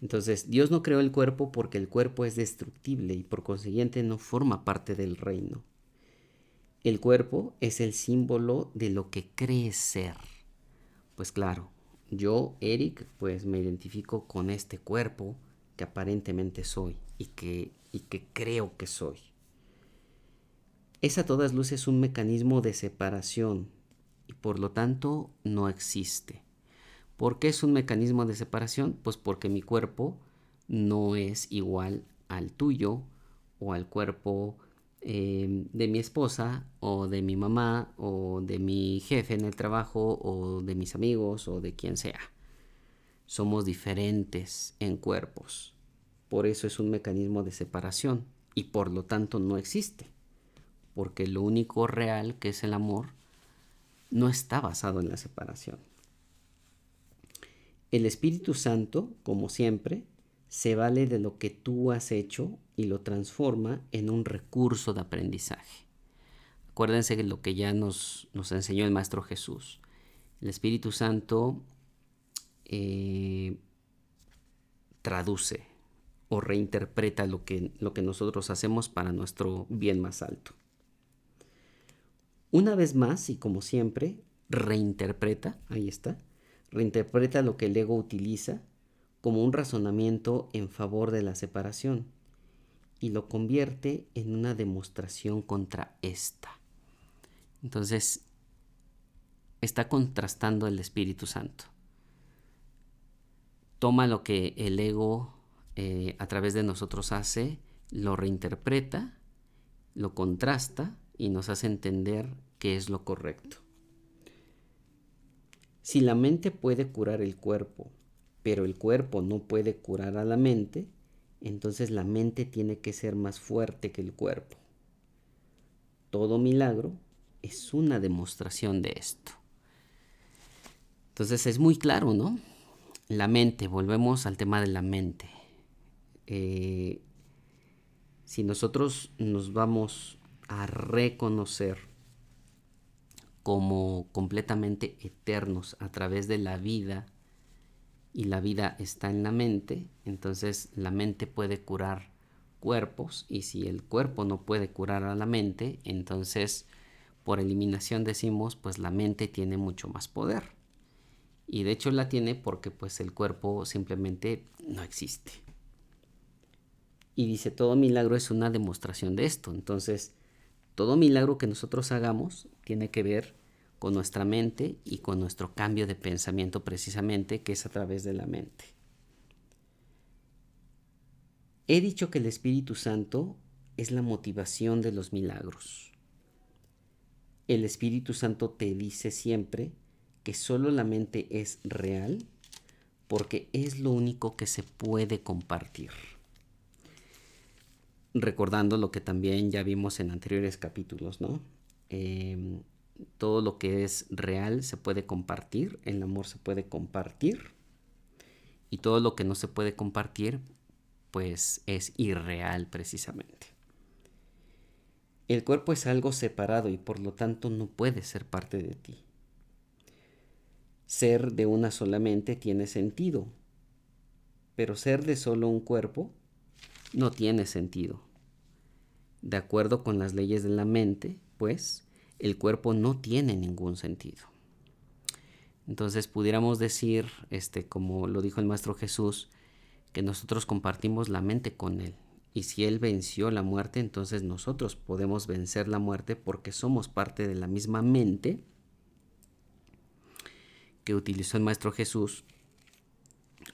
Entonces, Dios no creó el cuerpo porque el cuerpo es destructible y por consiguiente no forma parte del reino. El cuerpo es el símbolo de lo que cree ser. Pues claro, yo, Eric, pues me identifico con este cuerpo que aparentemente soy y que, y que creo que soy. Es a todas luces un mecanismo de separación y por lo tanto no existe. ¿Por qué es un mecanismo de separación? Pues porque mi cuerpo no es igual al tuyo o al cuerpo eh, de mi esposa o de mi mamá o de mi jefe en el trabajo o de mis amigos o de quien sea. Somos diferentes en cuerpos. Por eso es un mecanismo de separación y por lo tanto no existe. Porque lo único real que es el amor no está basado en la separación. El Espíritu Santo, como siempre, se vale de lo que tú has hecho y lo transforma en un recurso de aprendizaje. Acuérdense de lo que ya nos, nos enseñó el Maestro Jesús. El Espíritu Santo eh, traduce o reinterpreta lo que, lo que nosotros hacemos para nuestro bien más alto. Una vez más, y como siempre, reinterpreta, ahí está, reinterpreta lo que el ego utiliza como un razonamiento en favor de la separación y lo convierte en una demostración contra esta. Entonces, está contrastando el Espíritu Santo. Toma lo que el ego eh, a través de nosotros hace, lo reinterpreta, lo contrasta y nos hace entender qué es lo correcto. Si la mente puede curar el cuerpo pero el cuerpo no puede curar a la mente, entonces la mente tiene que ser más fuerte que el cuerpo. Todo milagro es una demostración de esto. Entonces es muy claro, ¿no? La mente, volvemos al tema de la mente. Eh, si nosotros nos vamos a reconocer como completamente eternos a través de la vida y la vida está en la mente, entonces la mente puede curar cuerpos y si el cuerpo no puede curar a la mente, entonces por eliminación decimos pues la mente tiene mucho más poder. Y de hecho la tiene porque pues el cuerpo simplemente no existe. Y dice, todo milagro es una demostración de esto. Entonces, todo milagro que nosotros hagamos tiene que ver con nuestra mente y con nuestro cambio de pensamiento precisamente, que es a través de la mente. He dicho que el Espíritu Santo es la motivación de los milagros. El Espíritu Santo te dice siempre que solo la mente es real porque es lo único que se puede compartir. Recordando lo que también ya vimos en anteriores capítulos, ¿no? Em, todo lo que es real se puede compartir, el amor se puede compartir y todo lo que no se puede compartir pues es irreal precisamente. El cuerpo es algo separado y por lo tanto no puede ser parte de ti. Ser de una solamente tiene sentido, pero ser de solo un cuerpo no tiene sentido. De acuerdo con las leyes de la mente, pues, el cuerpo no tiene ningún sentido. Entonces pudiéramos decir, este, como lo dijo el Maestro Jesús, que nosotros compartimos la mente con Él. Y si Él venció la muerte, entonces nosotros podemos vencer la muerte porque somos parte de la misma mente que utilizó el Maestro Jesús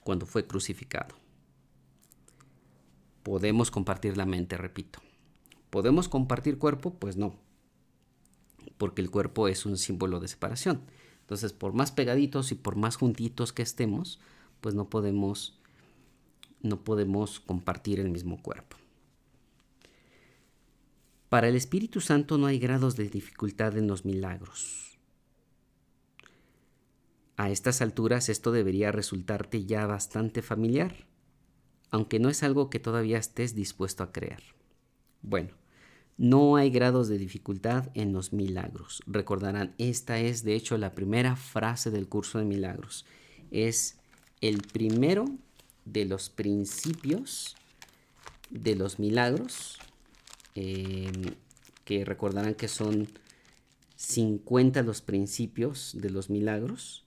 cuando fue crucificado. Podemos compartir la mente, repito. ¿Podemos compartir cuerpo? Pues no, porque el cuerpo es un símbolo de separación. Entonces, por más pegaditos y por más juntitos que estemos, pues no podemos no podemos compartir el mismo cuerpo. Para el Espíritu Santo no hay grados de dificultad en los milagros. A estas alturas esto debería resultarte ya bastante familiar, aunque no es algo que todavía estés dispuesto a creer. Bueno, no hay grados de dificultad en los milagros. Recordarán, esta es de hecho la primera frase del curso de milagros. Es el primero de los principios de los milagros, em, que recordarán que son 50 los principios de los milagros.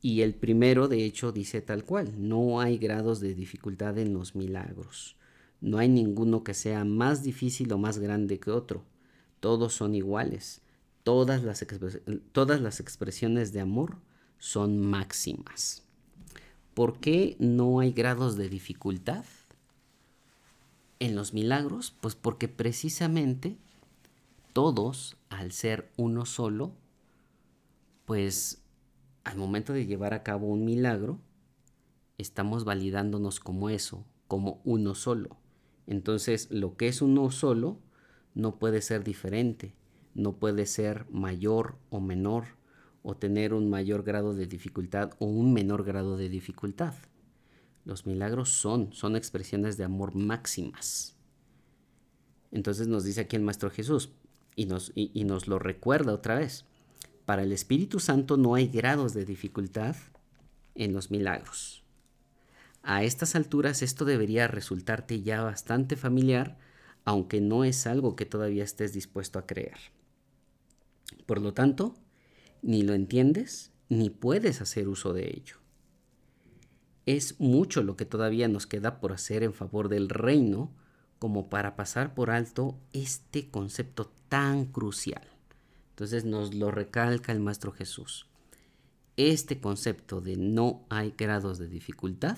Y el primero, de hecho, dice tal cual, no hay grados de dificultad en los milagros. No hay ninguno que sea más difícil o más grande que otro. Todos son iguales. Todas las, todas las expresiones de amor son máximas. ¿Por qué no hay grados de dificultad en los milagros? Pues porque precisamente todos, al ser uno solo, pues al momento de llevar a cabo un milagro, estamos validándonos como eso, como uno solo. Entonces, lo que es uno solo no puede ser diferente, no puede ser mayor o menor, o tener un mayor grado de dificultad o un menor grado de dificultad. Los milagros son, son expresiones de amor máximas. Entonces nos dice aquí el Maestro Jesús y nos, y nos lo recuerda otra vez. Para el Espíritu Santo no hay grados de dificultad en los milagros. A estas alturas esto debería resultarte ya bastante familiar, aunque no es algo que todavía estés dispuesto a creer. Por lo tanto, ni lo entiendes ni puedes hacer uso de ello. Es mucho lo que todavía nos queda por hacer en favor del reino como para pasar por alto este concepto tan crucial. Entonces nos lo recalca el Maestro Jesús. Este concepto de no hay grados de dificultad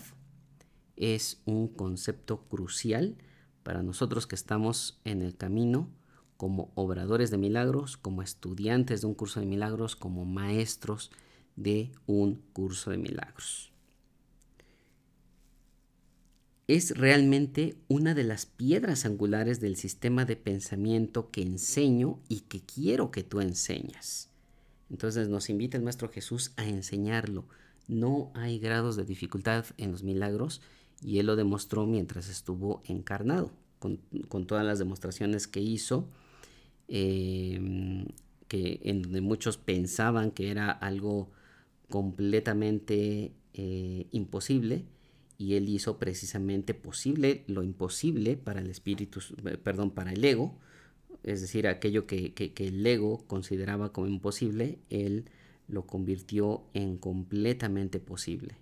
es un concepto crucial para nosotros que estamos en el camino como obradores de milagros, como estudiantes de un curso de milagros, como maestros de un curso de milagros. Es realmente una de las piedras angulares del sistema de pensamiento que enseño y que quiero que tú enseñas. Entonces nos invita el Maestro Jesús a enseñarlo. No hay grados de dificultad en los milagros y él lo demostró mientras estuvo encarnado, con, todas las demostraciones que hizo, em, que en donde muchos pensaban que era algo completamente eh, imposible, y él hizo precisamente posible lo imposible para el espíritu, perdón, para el ego, es decir, aquello que, que el ego consideraba como imposible, él lo convirtió en completamente posible,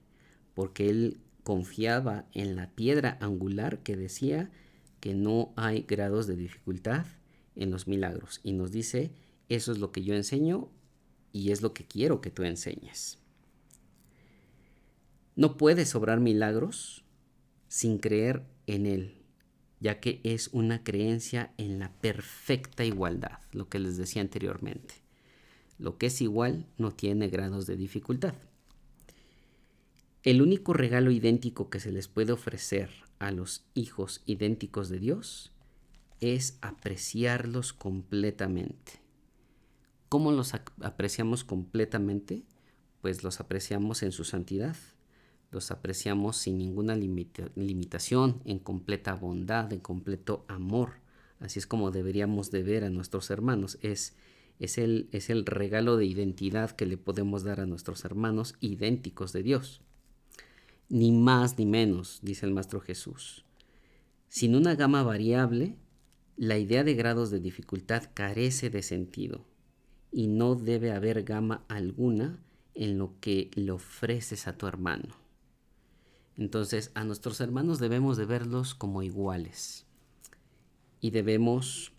porque él confiaba en la piedra angular que decía que no hay grados de dificultad en los milagros. Y nos dice, eso es lo que yo enseño y es lo que quiero que tú enseñes. No puedes obrar milagros sin creer en Él, ya que es una creencia en la perfecta igualdad, lo que les decía anteriormente. Lo que es igual no tiene grados de dificultad. El único regalo idéntico que se les puede ofrecer a los hijos idénticos de Dios es apreciarlos completamente. ¿Cómo los apreciamos completamente? Pues los apreciamos en su santidad, los apreciamos sin ninguna limitación, en completa bondad, en completo amor. Así es como deberíamos de ver a nuestros hermanos. Es, es, el, es el regalo de identidad que le podemos dar a nuestros hermanos idénticos de Dios ni más ni menos, dice el Maestro Jesús. Sin una gama variable, la idea de grados de dificultad carece de sentido y no debe haber gama alguna en lo que le ofreces a tu hermano. Entonces a nuestros hermanos debemos de verlos como iguales y debemos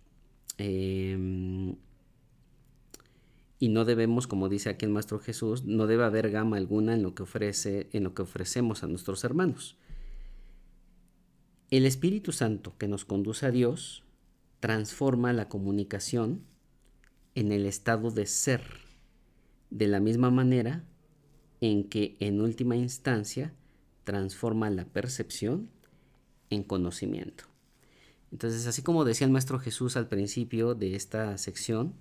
em, y no debemos, como dice aquí el Maestro Jesús, no debe haber gama alguna en lo que ofrece, en lo que ofrecemos a nuestros hermanos. El Espíritu Santo que nos conduce a Dios transforma la comunicación en el estado de ser, de la misma manera en que en última instancia transforma la percepción en conocimiento. Entonces, así como decía el Maestro Jesús al principio de esta sección,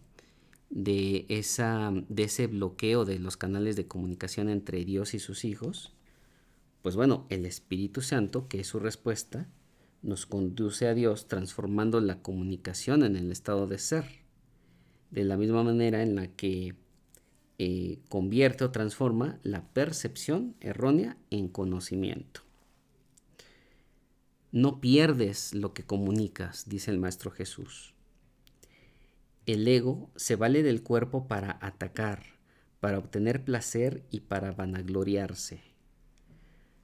de, esa, de ese bloqueo de los canales de comunicación entre Dios y sus hijos, pues bueno, el Espíritu Santo, que es su respuesta, nos conduce a Dios transformando la comunicación en el estado de ser, de la misma manera en la que eh, convierte o transforma la percepción errónea en conocimiento. No pierdes lo que comunicas, dice el Maestro Jesús. El ego se vale del cuerpo para atacar, para obtener placer y para vanagloriarse.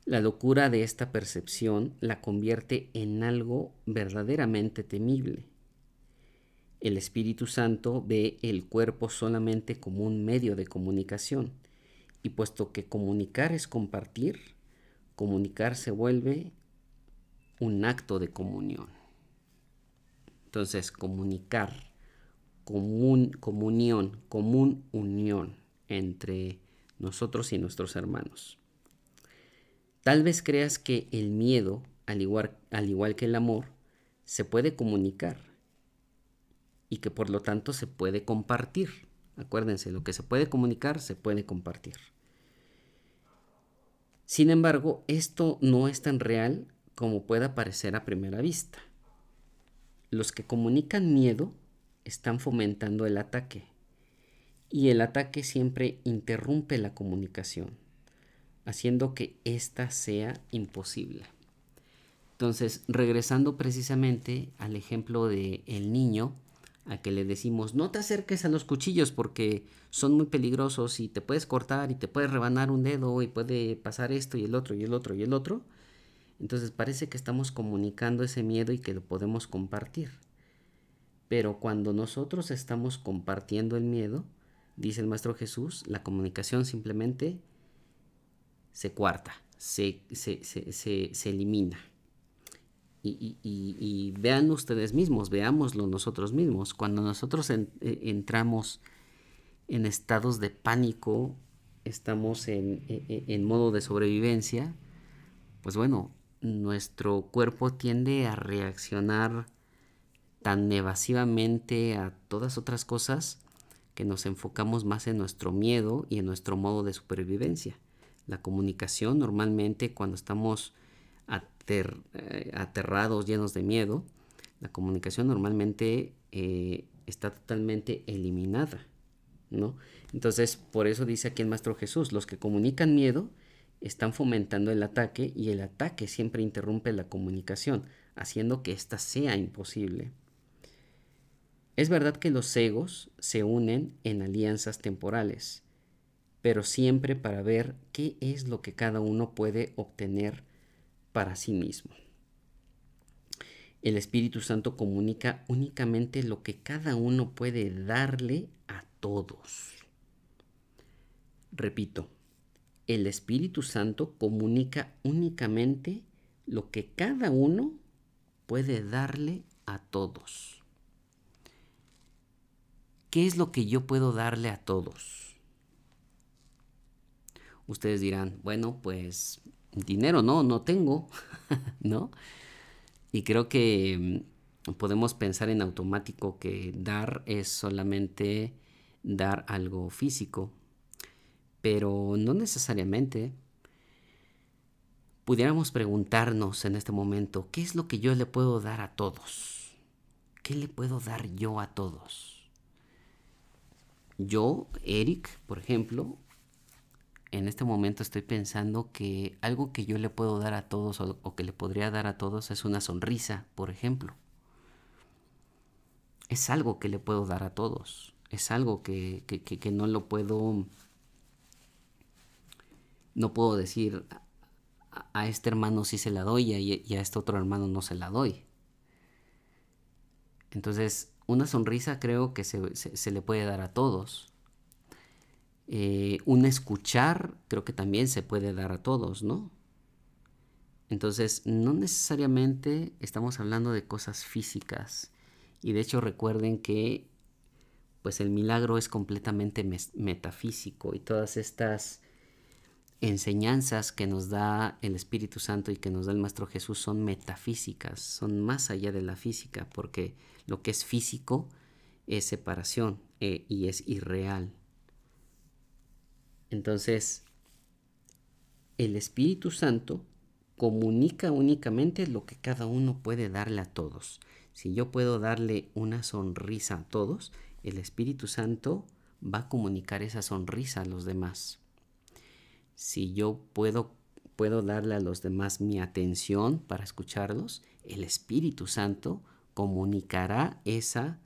La locura de esta percepción la convierte en algo verdaderamente temible. El Espíritu Santo ve el cuerpo solamente como un medio de comunicación, y puesto que comunicar es compartir, comunicar se vuelve un acto de comunión. Entonces, comunicar, común, comunión, común unión entre nosotros y nuestros hermanos. Tal vez creas que el miedo, al igual, al igual que el amor, se puede comunicar y que por lo tanto se puede compartir. Acuérdense, lo que se puede comunicar se puede compartir. Sin embargo, esto no es tan real como pueda parecer a primera vista. Los que comunican miedo están fomentando el ataque y el ataque siempre interrumpe la comunicación haciendo que ésta sea imposible. Entonces, regresando precisamente al ejemplo de el niño, a que le decimos, no te acerques a los cuchillos porque son muy peligrosos y te puedes cortar y te puedes rebanar un dedo y puede pasar esto y el otro y el otro y el otro. Entonces parece que estamos comunicando ese miedo y que lo podemos compartir. Pero cuando nosotros estamos compartiendo el miedo, dice el Maestro Jesús, la comunicación simplemente se cuarta, se, elimina. Y, vean ustedes mismos, veámoslo nosotros mismos. Cuando nosotros eh, entramos en estados de pánico, estamos en, e, e, en, modo de sobrevivencia, pues bueno, nuestro cuerpo tiende a reaccionar tan evasivamente a todas otras cosas que nos enfocamos más en nuestro miedo y en nuestro modo de supervivencia. La comunicación normalmente cuando estamos eh, aterrados, llenos de miedo, la comunicación normalmente eh, está totalmente eliminada, ¿no? Entonces, por eso dice aquí el Maestro Jesús, los que comunican miedo están fomentando el ataque y el ataque siempre interrumpe la comunicación, haciendo que ésta sea imposible. Es verdad que los egos se unen en alianzas temporales, pero siempre para ver qué es lo que cada uno puede obtener para sí mismo. El Espíritu Santo comunica únicamente lo que cada uno puede darle a todos. Repito, el Espíritu Santo comunica únicamente lo que cada uno puede darle a todos. ¿Qué es lo que yo puedo darle a todos? Ustedes dirán, bueno, pues dinero no, no tengo, ¿no? Y creo que mm, podemos pensar en automático que dar es solamente dar algo físico, pero no necesariamente. Pudiéramos preguntarnos en este momento, ¿qué es lo que yo le puedo dar a todos? ¿Qué le puedo dar yo a todos? Yo, Eric, por ejemplo, en este momento estoy pensando que algo que yo le puedo dar a todos o, que le podría dar a todos es una sonrisa, por ejemplo. Es algo que le puedo dar a todos. Es algo que, no lo puedo... No puedo decir a, este hermano sí se la doy y a, este otro hermano no se la doy. Entonces, una sonrisa creo que se le puede dar a todos eh, un escuchar creo que también se puede dar a todos, ¿no? Entonces, no necesariamente estamos hablando de cosas físicas. Y de hecho recuerden que pues el milagro es completamente metafísico y todas estas enseñanzas que nos da el Espíritu Santo y que nos da el Maestro Jesús son metafísicas, son más allá de la física, porque lo que es físico es separación eh, y es irreal. Entonces, el Espíritu Santo comunica únicamente lo que cada uno puede darle a todos. Si yo puedo darle una sonrisa a todos, el Espíritu Santo va a comunicar esa sonrisa a los demás. Si yo puedo, puedo darle a los demás mi atención para escucharlos, el Espíritu Santo comunicará esa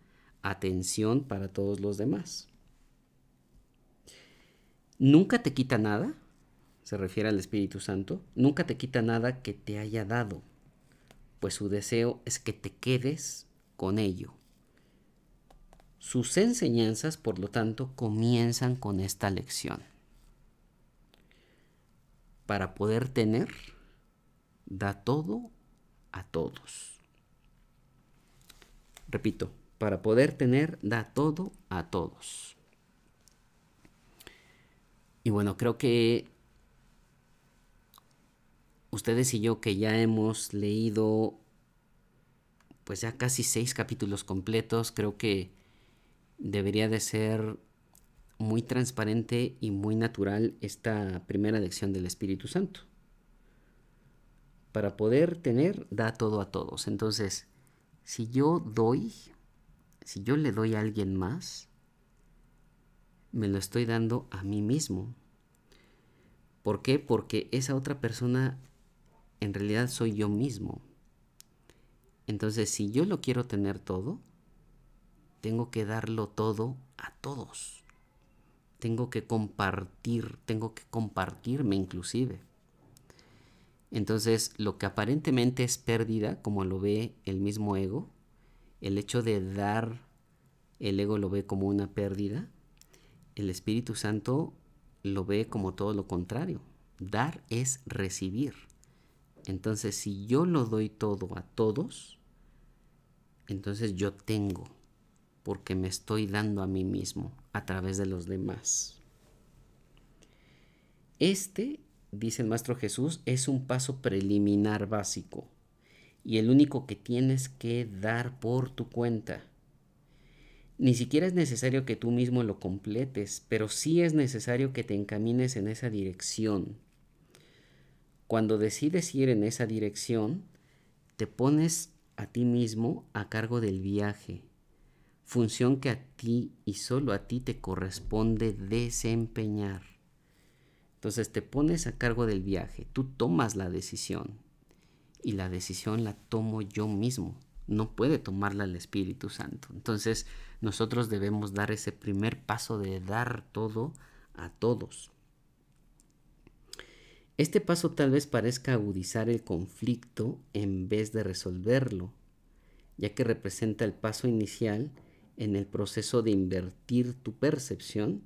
atención para todos los demás. Nunca te quita nada, se refiere al Espíritu Santo, nunca te quita nada que te haya dado, pues su deseo es que te quedes con ello. Sus enseñanzas, por lo tanto, comienzan con esta lección. Para poder tener, da todo a todos. Repito, para poder tener, da todo a todos. Y bueno, creo que ustedes y yo que ya hemos leído pues ya casi seis capítulos completos, creo que debería de ser muy transparente y muy natural esta primera lección del Espíritu Santo. Para poder tener, da todo a todos. Entonces, si yo doy, si yo le doy a alguien más, me lo estoy dando a mí mismo. ¿Por qué? Porque esa otra persona en realidad soy yo mismo. Entonces, si yo lo quiero tener todo, tengo que darlo todo a todos. Tengo que compartir, tengo que compartirme inclusive. Entonces, lo que aparentemente es pérdida, como lo ve el mismo ego, el hecho de dar, el ego lo ve como una pérdida, el Espíritu Santo lo ve como todo lo contrario. Dar es recibir. Entonces, si yo lo doy todo a todos, entonces yo tengo porque me estoy dando a mí mismo a través de los demás. Este, dice el Maestro Jesús, es un paso preliminar básico y el único que tienes que dar por tu cuenta. Ni siquiera es necesario que tú mismo lo completes, pero sí es necesario que te encamines en esa dirección. Cuando decides ir en esa dirección, te pones a ti mismo a cargo del viaje, función que a ti y solo a ti te corresponde desempeñar. Entonces te pones a cargo del viaje, tú tomas la decisión y la decisión la tomo yo mismo, no puede tomarla el Espíritu Santo. Entonces nosotros debemos dar ese primer paso de dar todo a todos. Este paso tal vez parezca agudizar el conflicto en vez de resolverlo, ya que representa el paso inicial en el proceso de invertir tu percepción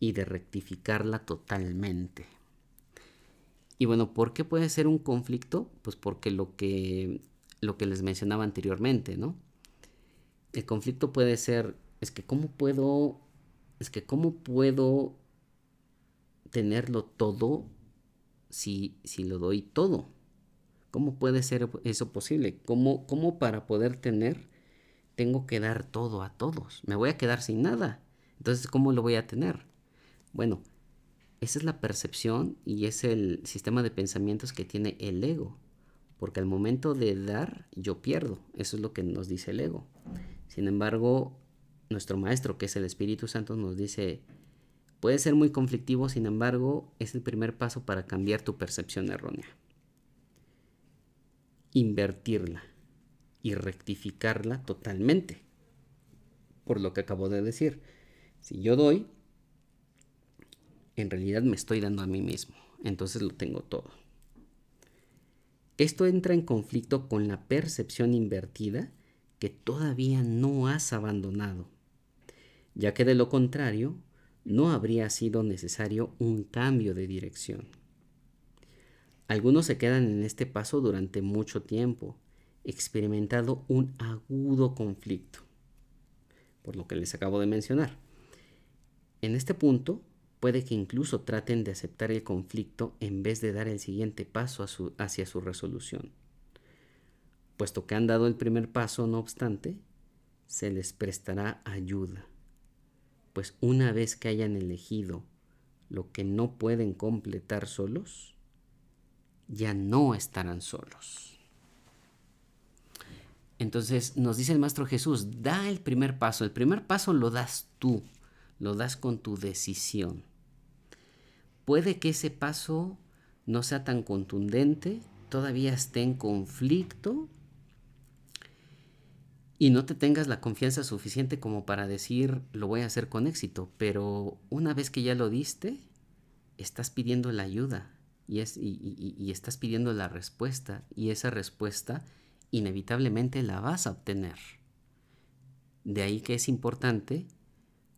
y de rectificarla totalmente. Y bueno, ¿por qué puede ser un conflicto? Pues porque lo que, lo que les mencionaba anteriormente, ¿no? El conflicto puede ser, es que cómo puedo, es que cómo puedo tenerlo todo si, si lo doy todo. ¿Cómo puede ser eso posible? ¿Cómo, ¿Cómo para poder tener tengo que dar todo a todos. Me voy a quedar sin nada. Entonces, ¿cómo lo voy a tener? Bueno, esa es la percepción y es el sistema de pensamientos que tiene el ego. Porque al momento de dar, yo pierdo. Eso es lo que nos dice el ego. Sin embargo, nuestro maestro, que es el Espíritu Santo, nos dice, puede ser muy conflictivo, sin embargo, es el primer paso para cambiar tu percepción errónea. Invertirla y rectificarla totalmente. Por lo que acabo de decir, si yo doy, en realidad me estoy dando a mí mismo, entonces lo tengo todo. Esto entra en conflicto con la percepción invertida que todavía no has abandonado, ya que de lo contrario no habría sido necesario un cambio de dirección. Algunos se quedan en este paso durante mucho tiempo experimentado un agudo conflicto, por lo que les acabo de mencionar. En este punto, puede que incluso traten de aceptar el conflicto en vez de dar el siguiente paso hacia su resolución. Puesto que han dado el primer paso, no obstante, se les prestará ayuda, pues una vez que hayan elegido lo que no pueden completar solos, ya no estarán solos. Entonces nos dice el Maestro Jesús, da el primer paso. El primer paso lo das tú, lo das con tu decisión. Puede que ese paso no sea tan contundente, todavía esté en conflicto y no te tengas la confianza suficiente como para decir lo voy a hacer con éxito, pero una vez que ya lo diste, estás pidiendo la ayuda y, es, y, estás pidiendo la respuesta y esa respuesta inevitablemente la vas a obtener. De ahí que es importante,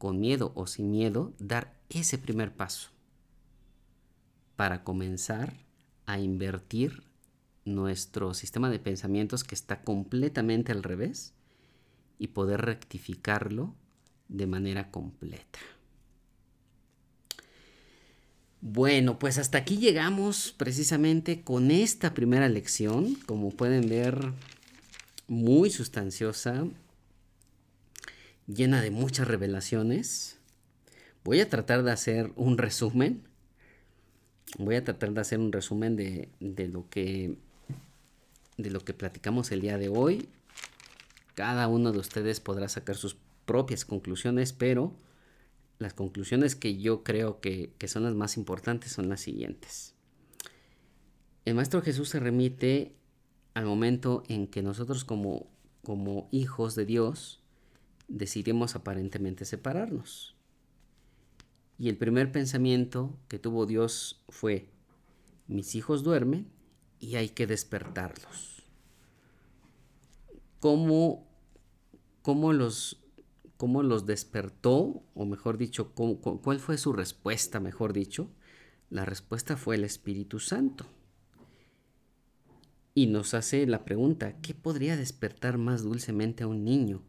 con miedo o sin miedo, dar ese primer paso para comenzar a invertir nuestro sistema de pensamientos que está completamente al revés y poder rectificarlo de manera completa. Bueno, pues hasta aquí llegamos precisamente con esta primera lección, como pueden ver, muy sustanciosa, llena de muchas revelaciones. Voy a tratar de hacer un resumen. Voy a tratar de hacer un resumen de, de lo que de lo que platicamos el día de hoy cada uno de ustedes podrá sacar sus propias conclusiones, pero las conclusiones que yo creo que, son las más importantes son las siguientes. El Maestro Jesús se remite al momento en que nosotros como, como hijos de Dios decidimos aparentemente separarnos. Y el primer pensamiento que tuvo Dios fue, mis hijos duermen y hay que despertarlos cómo, cómo, los, cómo los despertó, o mejor dicho, cuál fue su respuesta, mejor dicho. La respuesta fue el Espíritu Santo. Y nos hace la pregunta, ¿qué podría despertar más dulcemente a un niño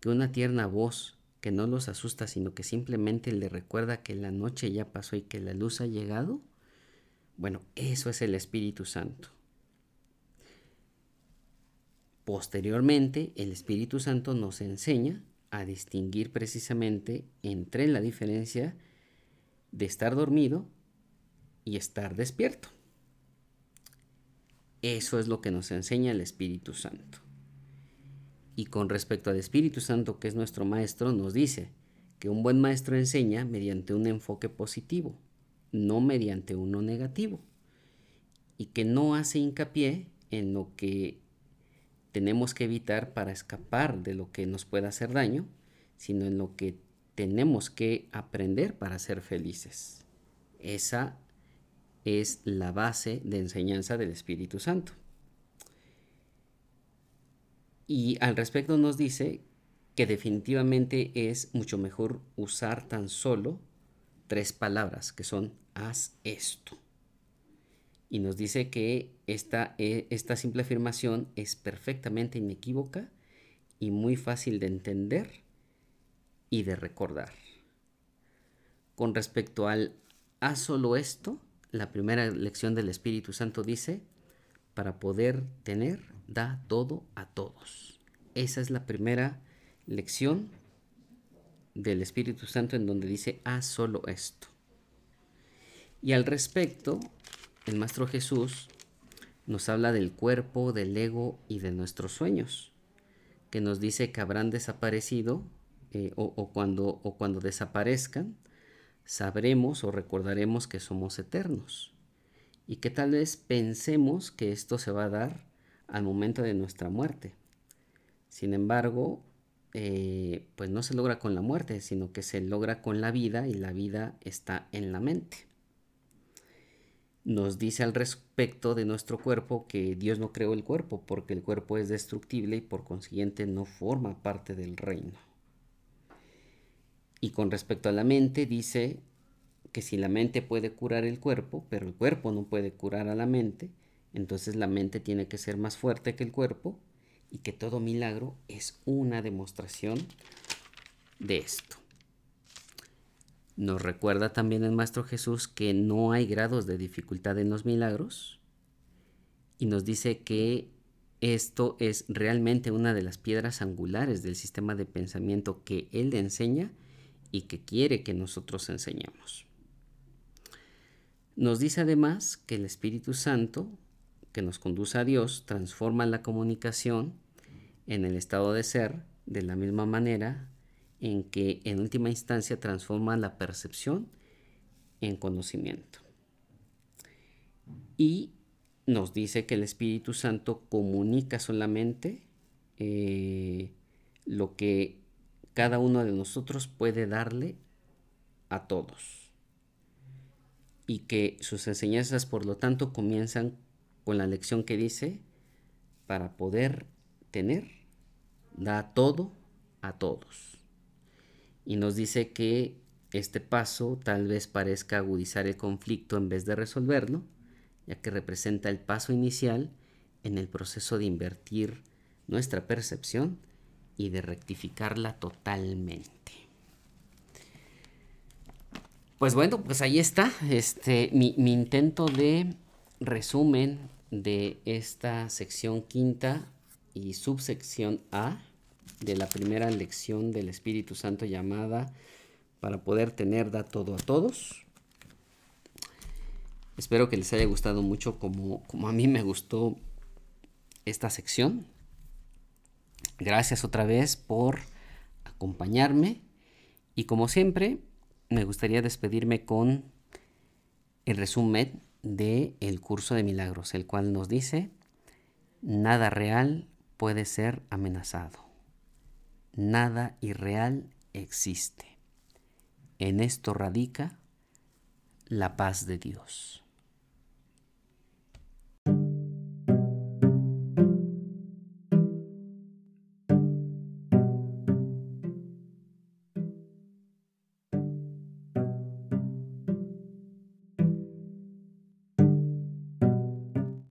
que una tierna voz que no los asusta, sino que simplemente le recuerda que la noche ya pasó y que la luz ha llegado? Bueno, eso es el Espíritu Santo. Posteriormente, el Espíritu Santo nos enseña a distinguir precisamente entre la diferencia de estar dormido y estar despierto. Eso es lo que nos enseña el Espíritu Santo. Y con respecto al Espíritu Santo, que es nuestro maestro, nos dice que un buen maestro enseña mediante un enfoque positivo, no mediante uno negativo, y que no hace hincapié en lo que tenemos que evitar para escapar de lo que nos pueda hacer daño, sino en lo que tenemos que aprender para ser felices. Esa es la base de enseñanza del Espíritu Santo. Y al respecto nos dice que definitivamente es mucho mejor usar tan solo tres palabras, que son haz esto y nos dice que esta, eh, esta simple afirmación es perfectamente inequívoca y muy fácil de entender y de recordar. Con respecto al haz solo esto, la primera lección del Espíritu Santo dice, para poder tener, da todo a todos. Esa es la primera lección del Espíritu Santo en donde dice, haz solo esto. Y al respecto, el Maestro Jesús nos habla del cuerpo, del ego y de nuestros sueños, que nos dice que habrán desaparecido eh, o, cuando, o cuando desaparezcan, sabremos o recordaremos que somos eternos y que tal vez pensemos que esto se va a dar al momento de nuestra muerte. Sin embargo, eh, pues no se logra con la muerte, sino que se logra con la vida y la vida está en la mente nos dice al respecto de nuestro cuerpo que Dios no creó el cuerpo porque el cuerpo es destructible y por consiguiente no forma parte del reino. Y con respecto a la mente dice que si la mente puede curar el cuerpo, pero el cuerpo no puede curar a la mente, entonces la mente tiene que ser más fuerte que el cuerpo y que todo milagro es una demostración de esto. Nos recuerda también el Maestro Jesús que no hay grados de dificultad en los milagros y nos dice que esto es realmente una de las piedras angulares del sistema de pensamiento que Él enseña y que quiere que nosotros enseñemos. Nos dice además que el Espíritu Santo, que nos conduce a Dios, transforma la comunicación en el estado de ser de la misma manera en que en última instancia transforma la percepción en conocimiento. Y nos dice que el Espíritu Santo comunica solamente eh, lo que cada uno de nosotros puede darle a todos. Y que sus enseñanzas, por lo tanto, comienzan con la lección que dice, para poder tener, da todo a todos. Y nos dice que este paso tal vez parezca agudizar el conflicto en vez de resolverlo, ya que representa el paso inicial en el proceso de invertir nuestra percepción y de rectificarla totalmente. Pues bueno, pues ahí está este, mi, mi intento de resumen de esta sección quinta y subsección A de la primera lección del Espíritu Santo llamada para poder tener da todo a todos. Espero que les haya gustado mucho como, como a mí me gustó esta sección. Gracias otra vez por acompañarme y como siempre me gustaría despedirme con el resumen de el curso de milagros, el cual nos dice, nada real puede ser amenazado. Nada irreal existe. En esto radica la paz de Dios.